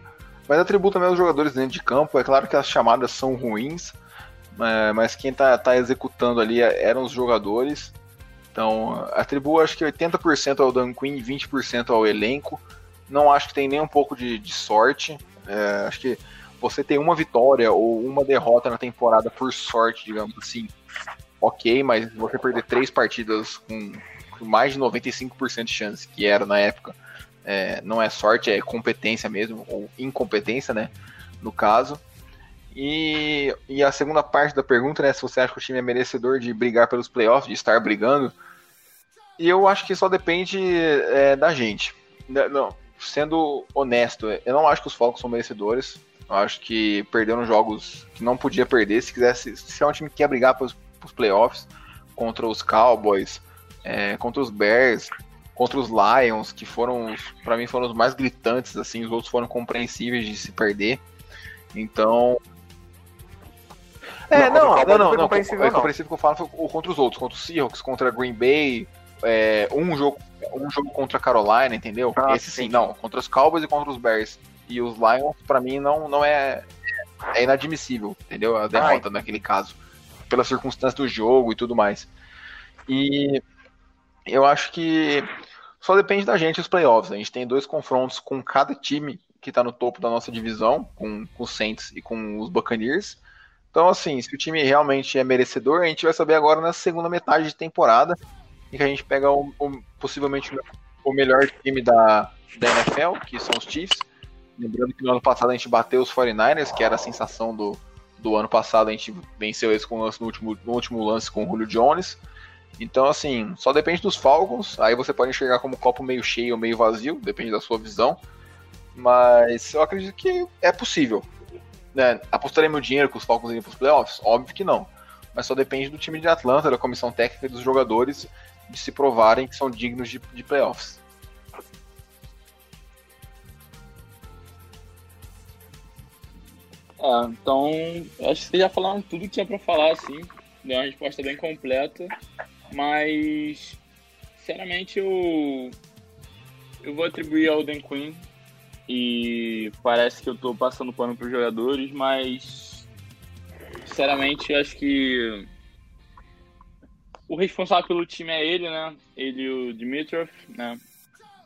mas atribuo também aos jogadores dentro de campo. É claro que as chamadas são ruins, é, mas quem está tá executando ali eram os jogadores. Então, atribuo acho que 80% ao Dan Quinn e 20% ao elenco. Não acho que tem nem um pouco de, de sorte. É, acho que você ter uma vitória ou uma derrota na temporada por sorte, digamos assim, ok, mas você perder três partidas com mais de 95% de chance, que era na época, é, não é sorte, é competência mesmo, ou incompetência, né? No caso. E, e a segunda parte da pergunta, né? Se você acha que o time é merecedor de brigar pelos playoffs, de estar brigando. E eu acho que só depende é, da gente. Não, sendo honesto, eu não acho que os Falcons são merecedores. Eu acho que perderam jogos que não podia perder. Se quisesse, se é um time que quer brigar pelos, pelos playoffs contra os Cowboys, é, contra os Bears, contra os Lions, que foram, para mim, foram os mais gritantes, assim, os outros foram compreensíveis de se perder. Então. É, não, não, não, não, não, compreensível, é compreensível que eu falo foi contra os outros, contra os Seahawks, contra Green Bay, é, um jogo um jogo contra a Carolina, entendeu? Ah, Esse sim, sim, não, contra os Cowboys e contra os Bears e os Lions, para mim não não é é inadmissível, entendeu? A derrota Ai. naquele caso, pelas circunstâncias do jogo e tudo mais. E eu acho que só depende da gente os playoffs. A gente tem dois confrontos com cada time que está no topo da nossa divisão, com, com os Saints e com os Buccaneers. Então, assim, se o time realmente é merecedor, a gente vai saber agora na segunda metade de temporada, em que a gente pega o, o, possivelmente o melhor time da, da NFL, que são os Chiefs. Lembrando que no ano passado a gente bateu os 49ers, que era a sensação do, do ano passado, a gente venceu eles com, no, último, no último lance com o Julio Jones. Então, assim, só depende dos Falcons. Aí você pode enxergar como copo meio cheio ou meio vazio, depende da sua visão. Mas eu acredito que é possível. Né? Apostaria meu dinheiro que os Falcons iriam para os playoffs? Óbvio que não. Mas só depende do time de Atlanta, da comissão técnica e dos jogadores de se provarem que são dignos de, de playoffs. É, então, acho que vocês já falaram tudo que tinha para falar, assim. Deu uma resposta bem completa. Mas, sinceramente, eu, eu vou atribuir ao Dan Quinn. E parece que eu tô passando pano pros jogadores, mas, sinceramente, acho que o responsável pelo time é ele, né? Ele e o Dimitrov, né?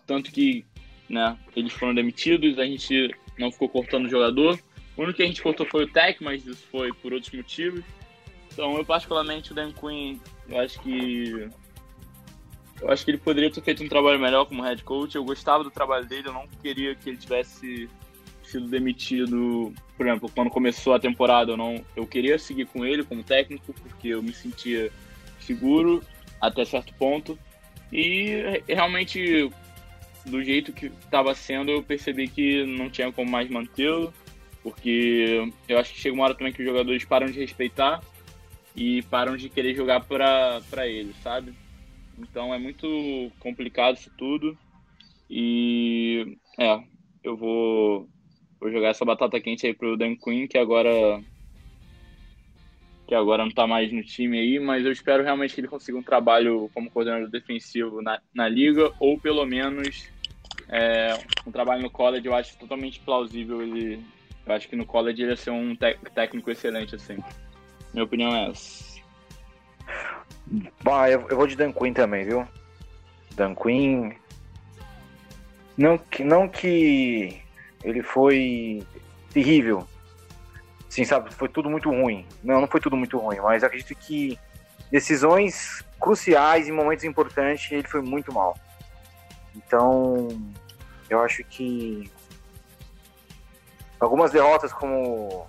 Tanto que, né, eles foram demitidos, a gente não ficou cortando o jogador. O único que a gente cortou foi o Tech, mas isso foi por outros motivos. Então, eu particularmente, o Dan Quinn, eu acho que. Eu acho que ele poderia ter feito um trabalho melhor como head coach. Eu gostava do trabalho dele, eu não queria que ele tivesse sido demitido. Por exemplo, quando começou a temporada, eu, não, eu queria seguir com ele como técnico, porque eu me sentia seguro até certo ponto. E realmente, do jeito que estava sendo, eu percebi que não tinha como mais mantê-lo, porque eu acho que chega uma hora também que os jogadores param de respeitar e param de querer jogar para ele, sabe? Então é muito complicado isso tudo. E é, eu vou, vou jogar essa batata quente aí pro Dan Quinn, que agora que agora não tá mais no time aí, mas eu espero realmente que ele consiga um trabalho como coordenador defensivo na, na liga, ou pelo menos é, um trabalho no college, eu acho totalmente plausível ele. Eu acho que no college ele ia ser um técnico excelente, assim. Minha opinião é essa. Bah, eu, eu vou de Dan Quinn também, viu? Dan Quinn. Não que, não que ele foi terrível. Sim, sabe? Foi tudo muito ruim. Não, não foi tudo muito ruim, mas acredito que decisões cruciais em momentos importantes ele foi muito mal. Então, eu acho que algumas derrotas como,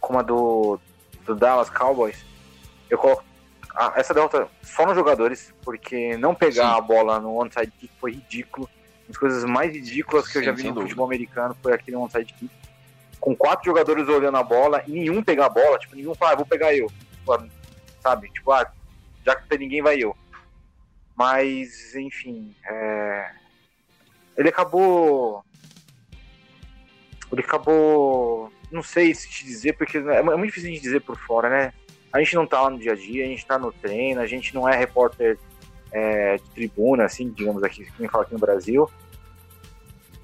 como a do, do Dallas Cowboys, eu coloco ah, essa derrota só nos jogadores, porque não pegar Sim. a bola no onside kick foi ridículo. Uma das coisas mais ridículas que Sim, eu já vi no dúvida. futebol americano foi aquele onside kick. Com quatro jogadores olhando a bola e nenhum pegar a bola, tipo, nenhum fala, ah, vou pegar eu. Sabe? Tipo, ah, já que não tem ninguém, vai eu. Mas, enfim, é... ele acabou. Ele acabou. Não sei se te dizer, porque é, é muito difícil de dizer por fora, né? A gente não tá lá no dia a dia, a gente tá no treino, a gente não é repórter é, de tribuna, assim, digamos aqui, quem fala aqui no Brasil.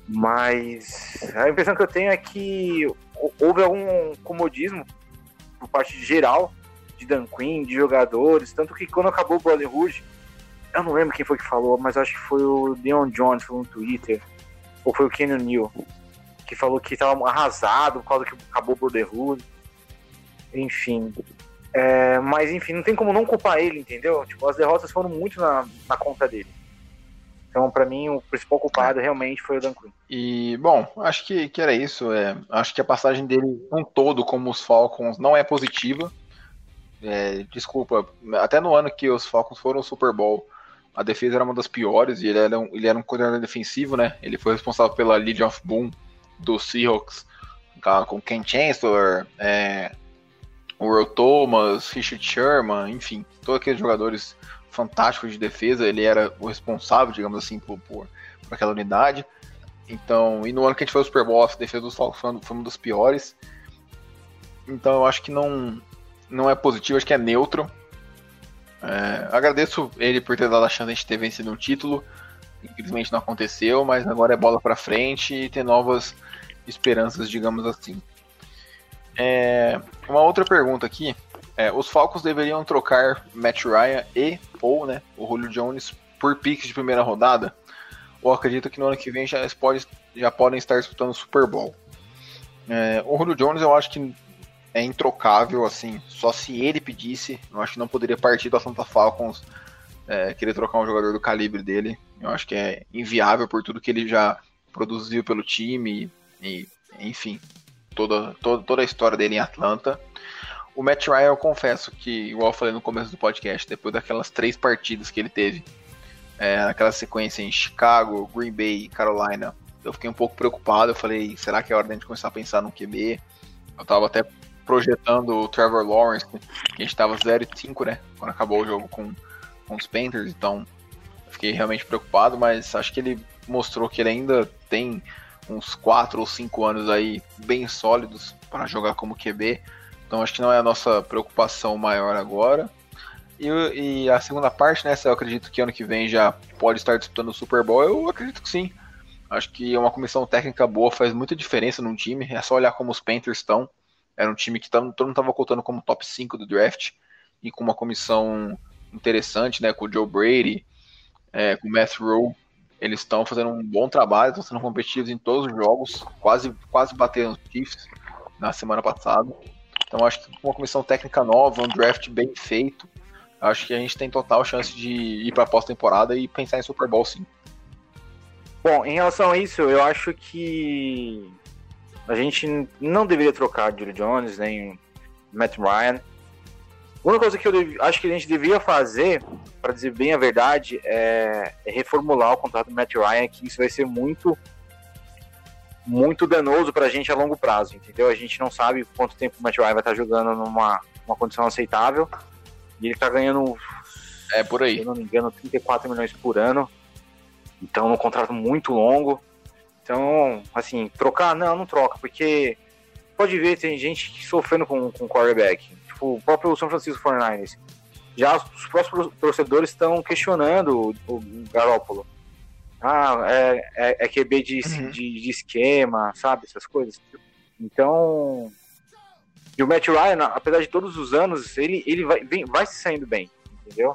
Mas a impressão que eu tenho é que houve algum comodismo por parte geral, de Dan Quinn, de jogadores, tanto que quando acabou o Brotherhood, eu não lembro quem foi que falou, mas acho que foi o Leon Jones falou no Twitter, ou foi o Kenny Neal, que falou que estava arrasado por causa que acabou o Brotherhood. Enfim. É, mas enfim, não tem como não culpar ele, entendeu? Tipo, as derrotas foram muito na, na conta dele. Então, para mim, o principal culpado realmente foi o Dan Quinn. E, bom, acho que, que era isso. É, acho que a passagem dele, um todo, como os Falcons, não é positiva. É, desculpa, até no ano que os Falcons foram ao Super Bowl, a defesa era uma das piores e ele era um, ele era um coordenador defensive, né? Ele foi responsável pela Legion of Boom do Seahawks com Ken Chancellor, é, o Earl Thomas, Richard Sherman, enfim, todos aqueles jogadores fantásticos de defesa. Ele era o responsável, digamos assim, por, por, por aquela unidade. Então, e no ano que a gente foi ao Super Bowl, a defesa dos Falcons foi, uma das piores. Então, eu acho que não, não é positivo, acho que é neutro. É, agradeço ele por ter dado a chance de a gente ter vencido um título. Infelizmente não aconteceu, mas agora é bola para frente e ter novas esperanças, digamos assim. É, uma outra pergunta aqui. É, os Falcons deveriam trocar Matt Ryan e ou né, o Julio Jones por picks de primeira rodada? Ou acredito que no ano que vem já, pode, já podem estar disputando o Super Bowl? É, o Julio Jones eu acho que é introcável, assim, só se ele pedisse, eu acho que não poderia partir do Atlanta Falcons é, querer trocar um jogador do calibre dele. Eu acho que é inviável por tudo que ele já produziu pelo time e, enfim, toda, toda, toda a história dele em Atlanta. O Matt Ryan, eu confesso que, igual eu falei no começo do podcast, depois daquelas três partidas que ele teve, é, naquela sequência em Chicago, Green Bay e Carolina, eu fiquei um pouco preocupado. Eu falei, será que é hora da gente começar a pensar no QB? Eu tava até projetando o Trevor Lawrence, que a gente tava 0 e 5, né? Quando acabou o jogo com, com os Panthers, então fiquei realmente preocupado, mas acho que ele mostrou que ele ainda tem uns 4 ou 5 anos aí bem sólidos para jogar como QB. Então acho que não é a nossa preocupação maior agora. E, e, a segunda parte, né? Se eu acredito que ano que vem já pode estar disputando o Super Bowl, eu acredito que sim. Acho que uma comissão técnica boa faz muita diferença num time. É só olhar como os Panthers estão. Era um time que todo mundo estava contando como top 5 do draft. E com uma comissão interessante, né? Com o Joe Brady, é, com o Matt Rowe. Eles estão fazendo um bom trabalho, estão sendo competitivos em todos os jogos, quase, quase bateram os Chiefs na semana passada. Então acho que uma comissão técnica nova, um draft bem feito, acho que a gente tem total chance de ir para a pós-temporada e pensar em Super Bowl sim. Bom, em relação a isso, eu acho que a gente não deveria trocar Julio Jones nem Matt Ryan. A única coisa que eu acho que a gente deveria fazer, para dizer bem a verdade, é, é, reformular o contrato do Matt Ryan, que isso vai ser muito muito danoso para a gente a longo prazo, entendeu? A gente não sabe quanto tempo o Matt Ryan vai estar jogando numa uma condição aceitável e ele está ganhando, é por aí, se eu não me engano, 34 milhões por ano. Então, um contrato muito longo. Então, assim, trocar, não, não troca, porque pode ver, tem gente sofrendo com, com quarterback o próprio São Francisco 49ers. Já os próximos torcedores estão questionando o, o Garópolo. Ah, é, é, é QB de, uhum. de, de, esquema, sabe? Essas coisas. Então. E o Matt Ryan, apesar de todos os anos, ele, ele vai, vem, vai se saindo bem, entendeu?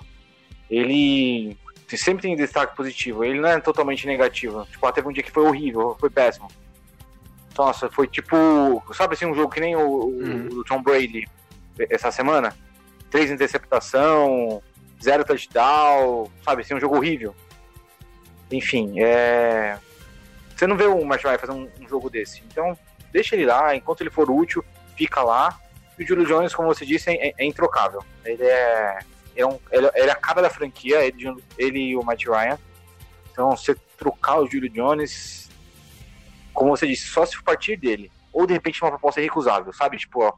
Ele sempre tem destaque positivo. Ele não é totalmente negativo. Tipo, ah, teve um dia que foi horrível, foi péssimo. Nossa, foi tipo. Sabe assim, um jogo que nem o, uhum. o Tom Brady essa semana. Três interceptação, zero touchdown, sabe? Assim, um jogo horrível. Enfim, é... você não vê o Ryan fazer um, um, jogo desse. Então, deixa ele lá, enquanto ele for útil, fica lá. E o Julio Jones, como você disse, é, é introcável. Ele é, é, um, ele, ele é a cara da franquia, ele, ele e o Matt Ryan. Então, você trocar o Julio Jones, como você disse, só se partir dele. Ou de repente uma proposta irrecusável, sabe? Tipo, ó,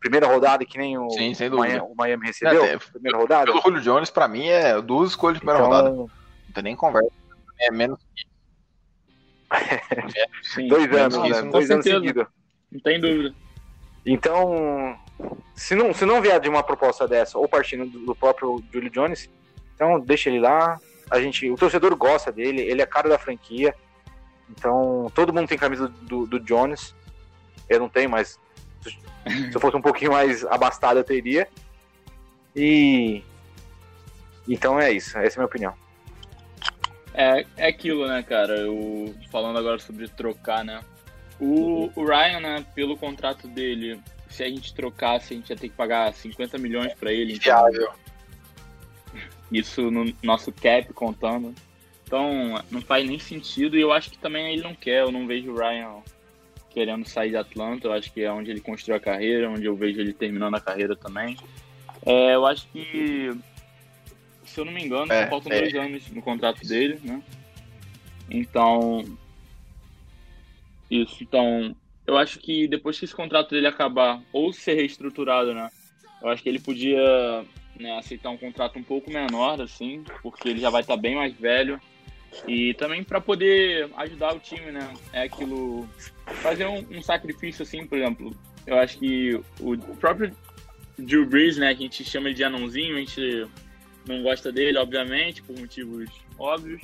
primeira rodada que nem o, Sim, sem o. Miami, o Miami recebeu. É, primeira rodada. Pelo Julio Jones, pra mim, é duas escolhas de primeira rodada. Então, Não tem nem conversa. É menos que Sim, dois anos, isso, né? Dois anos seguidos. Não tem dúvida. Então, se não, se não vier de uma proposta dessa, ou partindo do, do próprio Julio Jones, então deixa ele lá. A gente, o torcedor gosta dele, ele é cara da franquia. Então, todo mundo tem camisa do, do Jones. Eu não tenho, mas se eu fosse um pouquinho mais abastado, eu teria. E. Então é isso, essa é a minha opinião. É, é aquilo, né, cara? Eu, falando agora sobre trocar, né? O, o Ryan, né, pelo contrato dele, se a gente trocasse, a gente ia ter que pagar 50 milhões pra ele. Então, viável. isso no nosso cap contando. Então, não faz nem sentido e eu acho que também ele não quer. Eu não vejo o Ryan querendo sair de Atlanta. Eu acho que é onde ele construiu a carreira, onde eu vejo ele terminando a carreira também. É, eu acho que, se eu não me engano, É, faltam é. dois anos no contrato dele, né? Então, isso. Então, eu acho que depois que esse contrato dele acabar ou ser reestruturado, né? Eu acho que ele podia né, aceitar um contrato um pouco menor, assim, porque ele já vai estar bem mais velho. E também para poder ajudar o time, né? É aquilo. Fazer um, um sacrifício, assim, por exemplo. Eu acho que o próprio Drew Brees, né? Que a gente chama ele de anãozinho, a gente não gosta dele, obviamente, por motivos óbvios.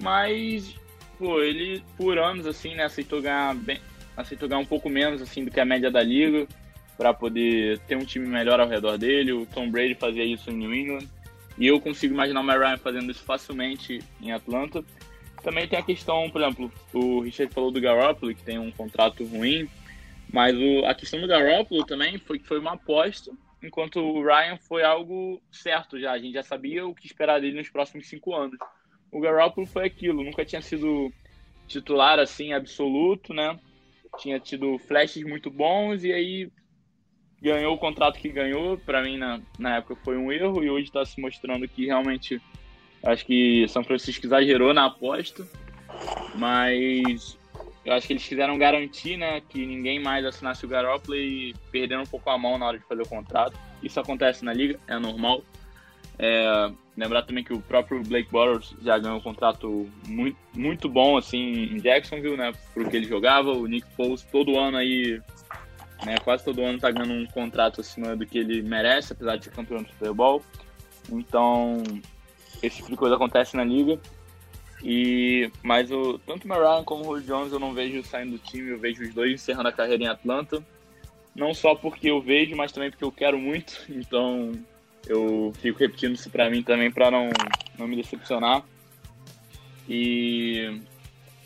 Mas, pô, ele por anos, assim, né? Aceitou ganhar bem. Aceitou ganhar um pouco menos, assim, do que a média da liga. para poder ter um time melhor ao redor dele. O Tom Brady fazia isso em New England. E eu consigo imaginar o Matt Ryan fazendo isso facilmente em Atlanta. Também tem a questão, por exemplo, o Richard falou do Garoppolo, que tem um contrato ruim, mas o, a questão do Garoppolo também foi que foi uma aposta, enquanto o Ryan foi algo certo já. A gente já sabia o que esperar dele nos próximos cinco anos. O Garoppolo foi aquilo, nunca tinha sido titular assim absoluto, né? Tinha tido flashes muito bons e aí ganhou o contrato que ganhou. Para mim, na, na época, foi um erro e hoje está se mostrando que realmente acho que São Francisco exagerou na aposta, mas eu acho que eles quiseram garantir né, que ninguém mais assinasse o Garoppolo e perderam um pouco a mão na hora de fazer o contrato. Isso acontece na liga, é normal. É, lembrar também que o próprio Blake Bortles já ganhou um contrato muito, muito bom assim em Jacksonville, né, pro que ele jogava. O Nick Foles todo ano aí né, quase todo ano tá ganhando um contrato acima do que ele merece, apesar de ser campeão do Super Bowl. Então, esse tipo de coisa acontece na liga. E, mas o, tanto o Mariah como o Julio Jones eu não vejo saindo do time, eu vejo os dois encerrando a carreira em Atlanta. Não só porque eu vejo, mas também porque eu quero muito. Então, eu fico repetindo isso pra mim também para não, não me decepcionar. E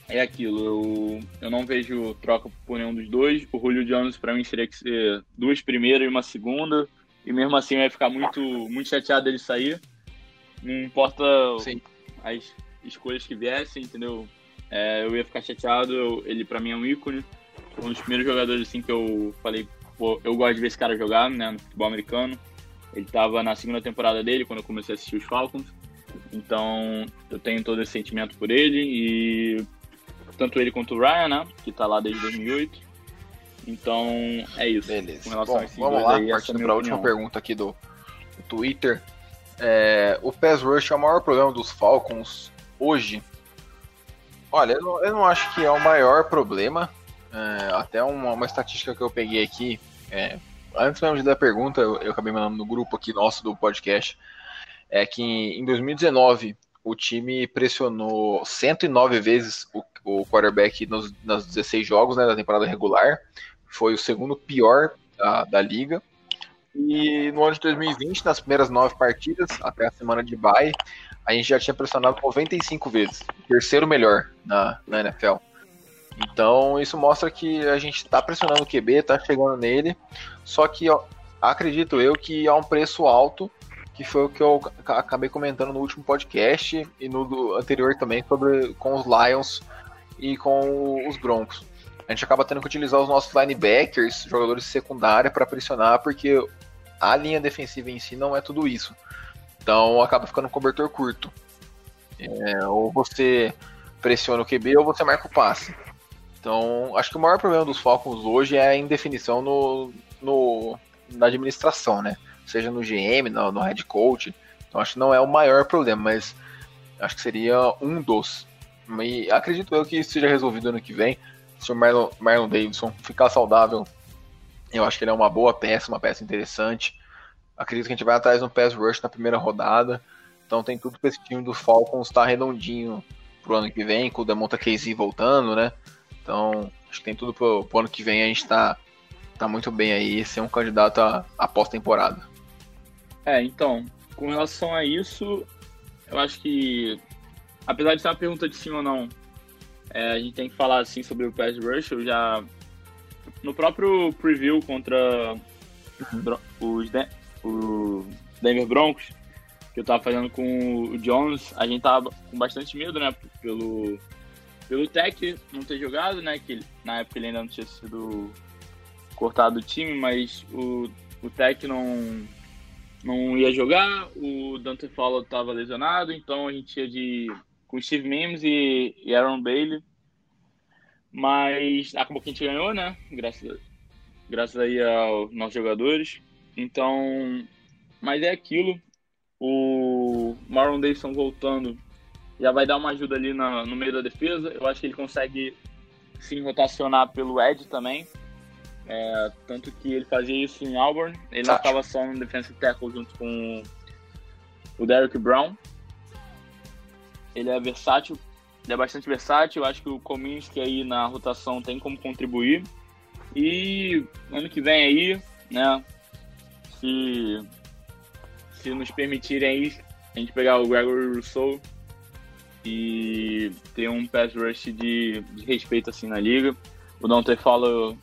é aquilo, eu, eu não vejo troca por nenhum dos dois. O Julio Jones, para mim, seria que ser duas primeiras e uma segunda. E mesmo assim, eu ia ficar muito, muito chateado dele sair. Não importa Sim. as escolhas que viessem, entendeu? É, eu ia ficar chateado. eu- ele, para mim, é um ícone. Um dos primeiros jogadores assim que eu falei, pô, eu gosto de ver esse cara jogar, né, no futebol americano. Ele tava na segunda temporada dele, quando eu comecei a assistir os Falcons. Então, eu tenho todo esse sentimento por ele e tanto ele quanto o Ryan, né? Que tá lá desde 2008. Então, é isso. Beleza. Bom, vamos lá, aí, é partindo minha para a última pergunta aqui do, do Twitter. É, o pass rush é o maior problema dos Falcons hoje? Olha, eu não, eu não acho que é o maior problema. É, até uma, uma estatística que eu peguei aqui, é, antes mesmo de dar a pergunta, eu, eu acabei mandando no grupo aqui nosso do podcast, é que em 2019 o time pressionou 109 vezes o, o quarterback nos, nas 16 jogos né, da temporada regular. Foi o segundo pior da, da liga. E no ano de 2020, nas primeiras nove partidas, até a semana de bye, a gente já tinha pressionado 95 vezes. Terceiro melhor na, na NFL. Então isso mostra que a gente está pressionando o QB, está chegando nele. Só que ó, acredito eu que é um preço alto, que foi o que eu ca- acabei comentando no último podcast e no anterior também sobre com os Lions e com os Broncos. a gente acaba tendo que utilizar os nossos linebackers, jogadores de secundária, para pressionar, porque a linha defensiva em si não é tudo isso. Então acaba ficando um cobertor curto. É, ou você pressiona o QB ou você marca o passe. Então, acho que o maior problema dos Falcons hoje é a indefinição no, no, na administração, né? Seja no GM, no, no head coach. Então, acho que não é o maior problema, mas acho que seria um dos. E acredito eu que isso seja resolvido ano que vem. Se o Marlon, Marlon Davidson ficar saudável, eu acho que ele é uma boa peça, uma peça interessante. Acredito que a gente vai atrás no pass rush na primeira rodada. Então tem tudo para esse time do Falcons estar tá redondinho pro ano que vem, com o Demonta Casey voltando, né? Então acho que tem tudo pro, pro ano que vem a gente tá, tá muito bem aí, ser um candidato a, a pós-temporada. É, então, com relação a isso, eu acho que, apesar de ser uma pergunta de sim ou não, é, a gente tem que falar assim sobre o pass rush. Eu já no próprio preview contra os, os Denver Broncos, que eu tava fazendo com o Jones, a gente tava com bastante medo, né, pelo pelo Tech não ter jogado, né, que na época ele ainda não tinha sido cortado do time, mas o, o Tech não não ia jogar, o Dante Fowler estava lesionado, então a gente ia de com Steve Mims e, e Aaron Bailey. Mas acabou que a gente ganhou, né? Graças, graças aí aos nossos jogadores. Então, mas é aquilo. O Marlon Davidson voltando já vai dar uma ajuda ali na, no meio da defesa. Eu acho que ele consegue se rotacionar pelo Ed também. É, tanto que ele fazia isso em Auburn. Ele não estava só no defensive tackle junto com o Derrick Brown. Ele é versátil, ele é bastante versátil. Eu acho que o Kominski aí na rotação tem como contribuir. E ano que vem aí, né? Se, se nos permitirem aí, a gente pegar o Gregory Rousseau e ter um pass rush de, de respeito assim na liga. O Dante fala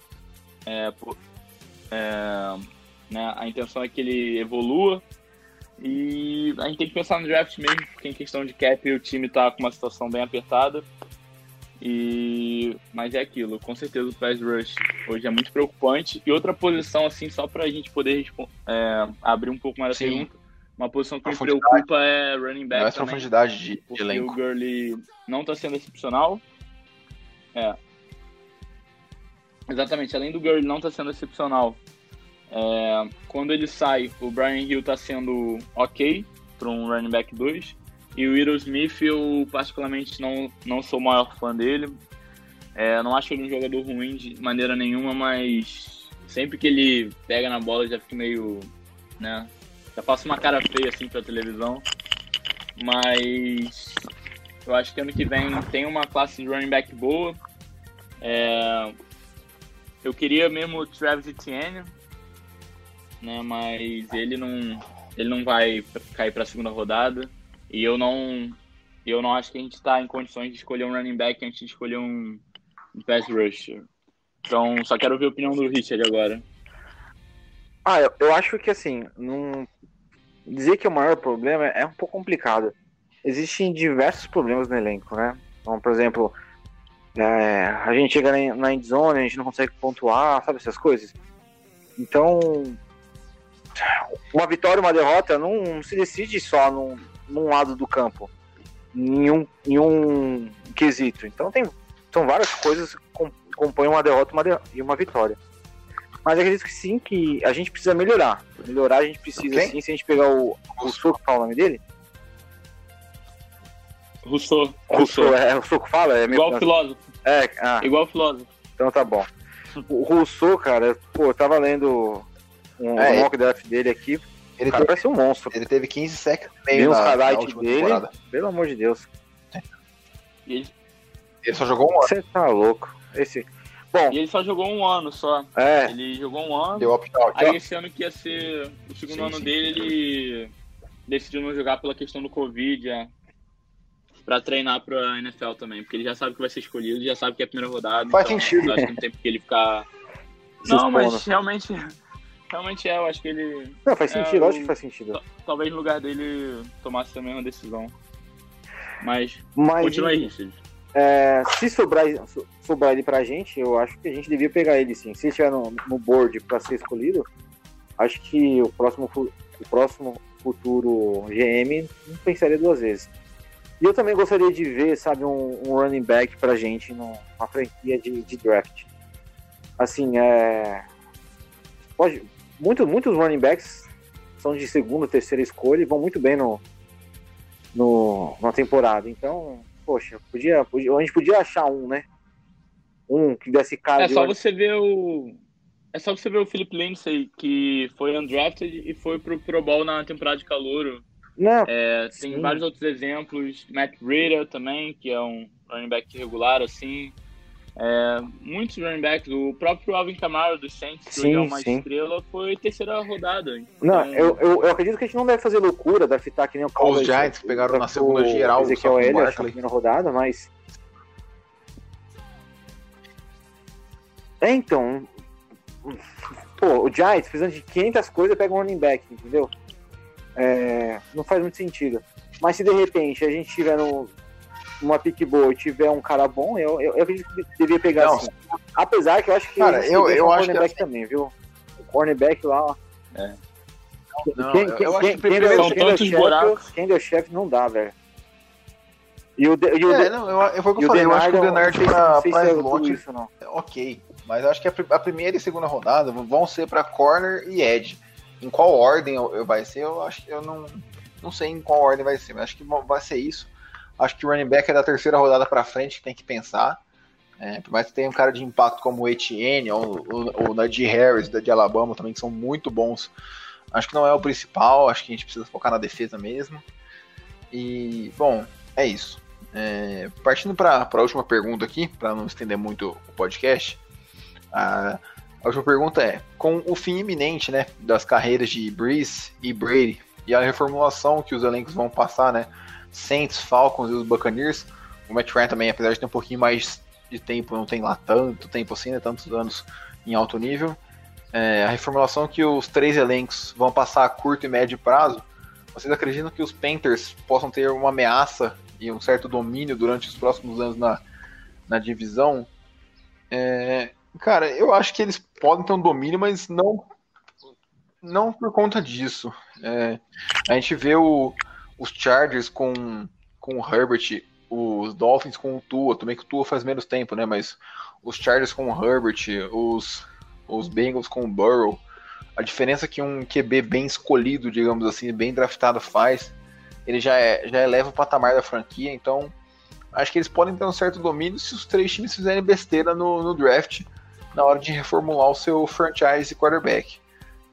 é, é, né, a intenção é que ele evolua e a gente tem que pensar no draft mesmo, porque em questão de cap o time está com uma situação bem apertada. E mas é aquilo, com certeza o pass rush hoje é muito preocupante. E outra posição assim, só para a gente poder é, abrir um pouco mais a pergunta, uma posição que me preocupa é running back. Não é profundidade de, porque elenco. o Gurley não está sendo excepcional. É, Exatamente, além do Gurley não tá sendo excepcional, é, quando ele sai, o Brian Hill está sendo ok para um running back 2. E o Will Smith, eu particularmente não, não sou o maior fã dele. É, não acho ele um jogador ruim de maneira nenhuma, mas sempre que ele pega na bola já fica meio. né? Já passa uma cara feia assim pra televisão. Mas eu acho que ano que vem tem uma classe de running back boa. É, eu queria mesmo o Travis Etienne, né? Mas ele não, ele não vai cair para a segunda rodada. E eu não, eu não acho que a gente está em condições de escolher um running back antes de escolher um, pass rusher. Então, só quero ver a opinião do Richard agora. Ah, eu, eu acho que assim, não... dizer que é o maior problema é um pouco complicado. Existem diversos problemas no elenco, né? Então, por exemplo, é, a gente chega na endzone, a gente não consegue pontuar, sabe essas coisas. Então, uma vitória, uma derrota não, não se decide só num, num lado do campo, em um, em um quesito. Então tem são várias coisas que compõem uma derrota uma de, e uma vitória. Mas acredito que sim, que a gente precisa melhorar. Melhorar a gente precisa okay. sim, se a gente pegar o, o Soco, é o nome dele? Rousseau. Rousseau, é, Rousseau que fala? É Igual o filósofo. É, ah. Igual filósofo. Então tá bom. O Rousseau, cara, pô, eu tava lendo um, é, um mock draft dele aqui. Ele cara, teve, parece um monstro. Ele teve 15 sacks meio na, dele, temporada. Pelo amor de Deus. E ele... ele só jogou um ano. Você tá louco. Esse... Bom, e ele só jogou um ano só. É. Ele jogou um ano. Deu opt-out. Aí esse ano que ia ser o segundo sim, ano sim. dele, ele decidiu não jogar pela questão do Covid. É para treinar pra NFL também, porque ele já sabe que vai ser escolhido, já sabe que é a primeira rodada. Faz então, sentido. Acho que não tem porque ele ficar. Não, mas realmente. Realmente é, eu acho que ele. Não, faz é, sentido, é, acho que faz sentido. Talvez no lugar dele tomasse também uma decisão. Mas. mas continua aí, Richard. É, se sobrar, sobrar ele pra gente, eu acho que a gente devia pegar ele sim. Se ele estiver no, no board para ser escolhido, acho que o próximo, o próximo futuro GM não pensaria duas vezes. E eu também gostaria de ver, sabe, um, um running back pra gente numa franquia de, de, draft. Assim, é. Pode, muito, muitos running backs são de segunda, terceira escolha e vão muito bem no, no, na temporada. Então, poxa, podia, podia, a gente podia achar um, né? Um que desse cara. É só você ver o. É só você ver o Philip Lindsay, que foi undrafted e foi pro Pro Bowl na temporada de calor. Não, é, tem vários outros exemplos. Matt Breida também, que é um running back regular, assim. É, muitos running backs, o próprio Alvin Kamara do Saints, que sim, é uma sim. estrela, foi terceira rodada. Então... Não, eu, eu, eu, acredito que a gente não deve fazer loucura, deve fitar que nem o Cowboys. Os Giants que pegaram na segunda geral, Ezequiel Elliott na primeira rodada, mas... É, então... Pô, o Giants, precisando de 500 coisas, pega um running back, entendeu? É, não faz muito sentido. Mas se de repente a gente tiver no, uma pick boa e tiver um cara bom, eu, eu, eu acredito que devia pegar não. assim. Apesar que eu acho que cara, eu, eu um acho cornerback que... também, viu? O cornerback lá, ó. É. Não, quem, eu, eu acho que primeiro são tantos buracos. Quem deu chefe não dá, velho. E o, e o é, não, eu, eu, foi o que eu falei, eu acho que o Denard tem uma price slot isso, não. ok, mas eu acho que a, a, primeira e segunda rodada vão ser para corner e edge. Em qual ordem eu, eu, vai ser, eu acho que eu não, não sei em qual ordem vai ser, mas acho que vai ser isso. Acho que o running back é da terceira rodada para frente que tem que pensar. É, por mais que tenha um cara de impacto como o Etienne ou o, o Najee Harris da de Alabama também, que são muito bons. Acho que não é o principal, acho que a gente precisa focar na defesa mesmo. E, bom, é isso. É, partindo para a última pergunta aqui, para não estender muito o podcast, a, a, última pergunta é: com o fim iminente né, das carreiras de Breeze e Brady e a reformulação que os elencos vão passar, né? Saints, Falcons e os Buccaneers. O Matt Ryan também, apesar de ter um pouquinho mais de tempo, não tem lá tanto tempo assim, né, tantos anos em alto nível. É, a reformulação que os três elencos vão passar a curto e médio prazo, vocês acreditam que os Panthers possam ter uma ameaça e um certo domínio durante os próximos anos na, na divisão? É, cara, eu acho que eles podem ter um domínio, mas não, não por conta disso. É, a gente vê o, os Chargers com, com o Herbert, os Dolphins com o Tua, também que o Tua faz menos tempo, né? Mas os Chargers com o Herbert, os, os Bengals com o Burrow, a diferença que um QB bem escolhido, digamos assim, bem draftado faz, ele já, é, já eleva o patamar da franquia, então acho que eles podem ter um certo domínio se os três times fizerem besteira no, no draft na hora de reformular o seu franchise quarterback.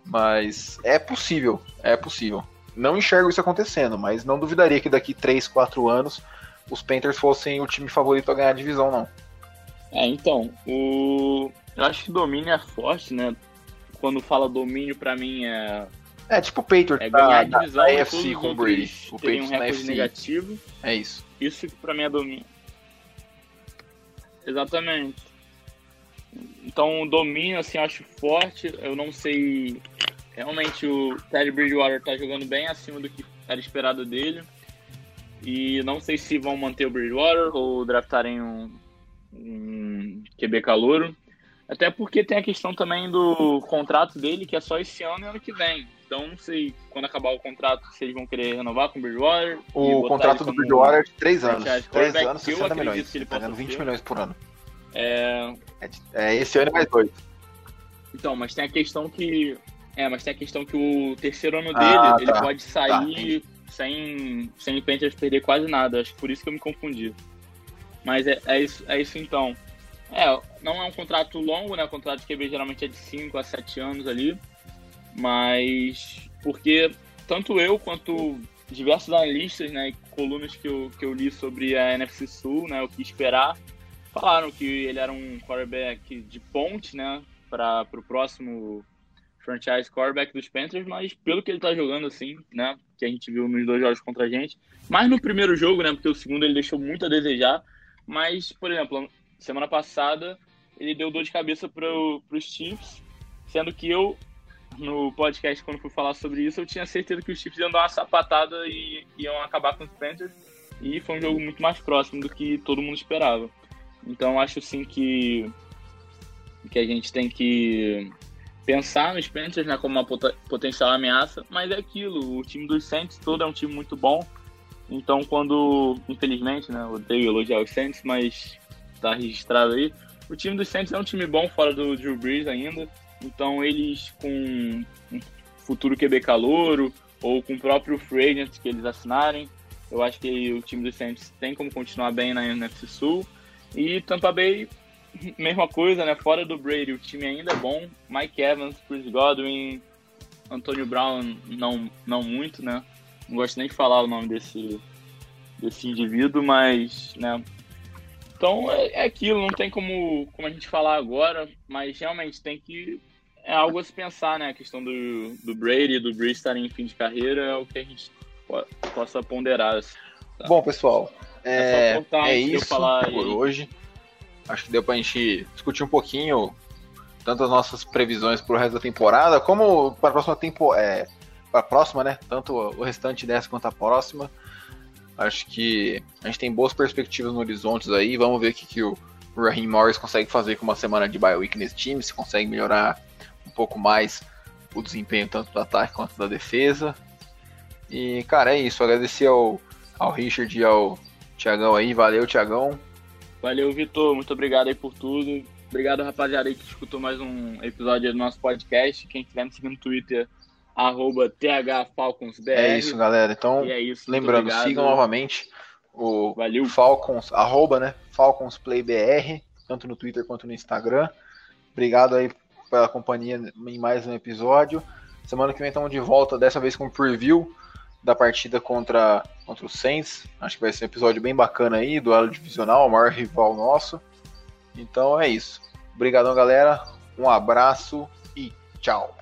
Mas é possível, é possível. Não enxergo isso acontecendo, mas não duvidaria que daqui 3, 4 anos os Panthers fossem o time favorito a ganhar a divisão, não. É, então, o... eu acho que domínio é forte, né? Quando fala domínio, para mim é. É tipo o Patriots é ganhar a divisão, da AFC com o Brady. O Patriots um recorde negativo. É isso. Isso que pra mim é domínio. Exatamente. Então, o domínio, assim, eu acho forte. Eu não sei Realmente o Teddy Bridgewater tá jogando bem acima do que era esperado dele. E não sei se vão manter o Bridgewater ou draftarem um, um QB calouro. Até porque tem a questão também do contrato dele, que é só esse ano e ano que vem. Então não sei quando acabar o contrato se eles vão querer renovar com o Bridgewater. O contrato do Bridgewater é de 3 anos. 3 anos, 60 milhões. Que ele tá ganhando 20 milhões por ano. É... é... É, esse ano é mais dois. Então, mas tem a questão que é, mas tem a questão que o terceiro ano dele, ah, tá. ele pode sair tá, sem, sem Panthers perder quase nada. Acho que por isso que eu me confundi. Mas é, é, isso, é isso então. É, não é um contrato longo, né? O contrato de QB geralmente é de 5 a 7 anos ali. Mas porque tanto eu quanto diversos analistas, né, e colunas que eu, que eu li sobre a NFC Sul, né, o que esperar, falaram que ele era um quarterback de ponte, né, para o próximo franchise quarterback dos Panthers, mas pelo que ele tá jogando, assim, né? Que a gente viu nos dois jogos contra a gente. Mais no primeiro jogo, né? Porque o segundo ele deixou muito a desejar. Mas, por exemplo, semana passada ele deu dor de cabeça para os Chiefs, sendo que eu, no podcast, quando fui falar sobre isso, eu tinha certeza que os Chiefs iam dar uma sapatada e iam acabar com os Panthers. e foi um jogo muito mais próximo do que todo mundo esperava. Então acho sim que que a gente tem que pensar nos Panthers né, como uma pot potencial ameaça, mas é aquilo, o time dos Saints todo é um time muito bom, então quando, infelizmente, né, odeio elogiar os Saints, mas tá registrado aí, o time dos Saints é um time bom fora do Drew Brees ainda, então eles com um futuro QB calouro ou com o próprio free agent que eles assinarem, eu acho que o time dos Saints tem como continuar bem na NFC Sul, e Tampa Bay mesma coisa, né? Fora do Brady, o time ainda é bom. Mike Evans, Chris Godwin, Antonio Brown, não, não muito, né? Não gosto nem de falar o nome desse, desse indivíduo, mas, né? Então é, é aquilo, não tem como, como a gente falar agora, mas realmente tem que. É algo a se pensar, né? A questão do, do Brady e do Breeze estarem em fim de carreira é o que a gente possa ponderar. Tá? Bom, pessoal, é, é, é isso por hoje. Acho que deu pra gente discutir um pouquinho tanto as nossas previsões para o resto da temporada, como para a próxima temporada. É, para próxima, né? Tanto o restante dessa quanto a próxima. Acho que a gente tem boas perspectivas no horizonte aí. Vamos ver o que, que o Raheem Morris consegue fazer com uma semana de bye week nesse time, se consegue melhorar um pouco mais o desempenho tanto do ataque quanto da defesa. E, cara, é isso. Agradecer ao, ao Richard e ao Tiagão aí. Valeu, Tiagão. Valeu, Vitor. Muito obrigado aí por tudo. Obrigado, rapaziada, aí que escutou mais um episódio do nosso podcast. Quem estiver me seguindo no Twitter, arroba THFalconsBR. É isso, galera. Então, é isso, lembrando, sigam novamente o Valeu. Falcons, arroba, né? FalconsPlayBR, tanto no Twitter quanto no Instagram. Obrigado aí pela companhia em mais um episódio. Semana que vem estamos de volta, dessa vez com preview da partida contra, contra o Saints. Acho que vai ser um episódio bem bacana aí, duelo divisional, o maior rival nosso. Então é isso. Obrigadão, galera. Um abraço e tchau.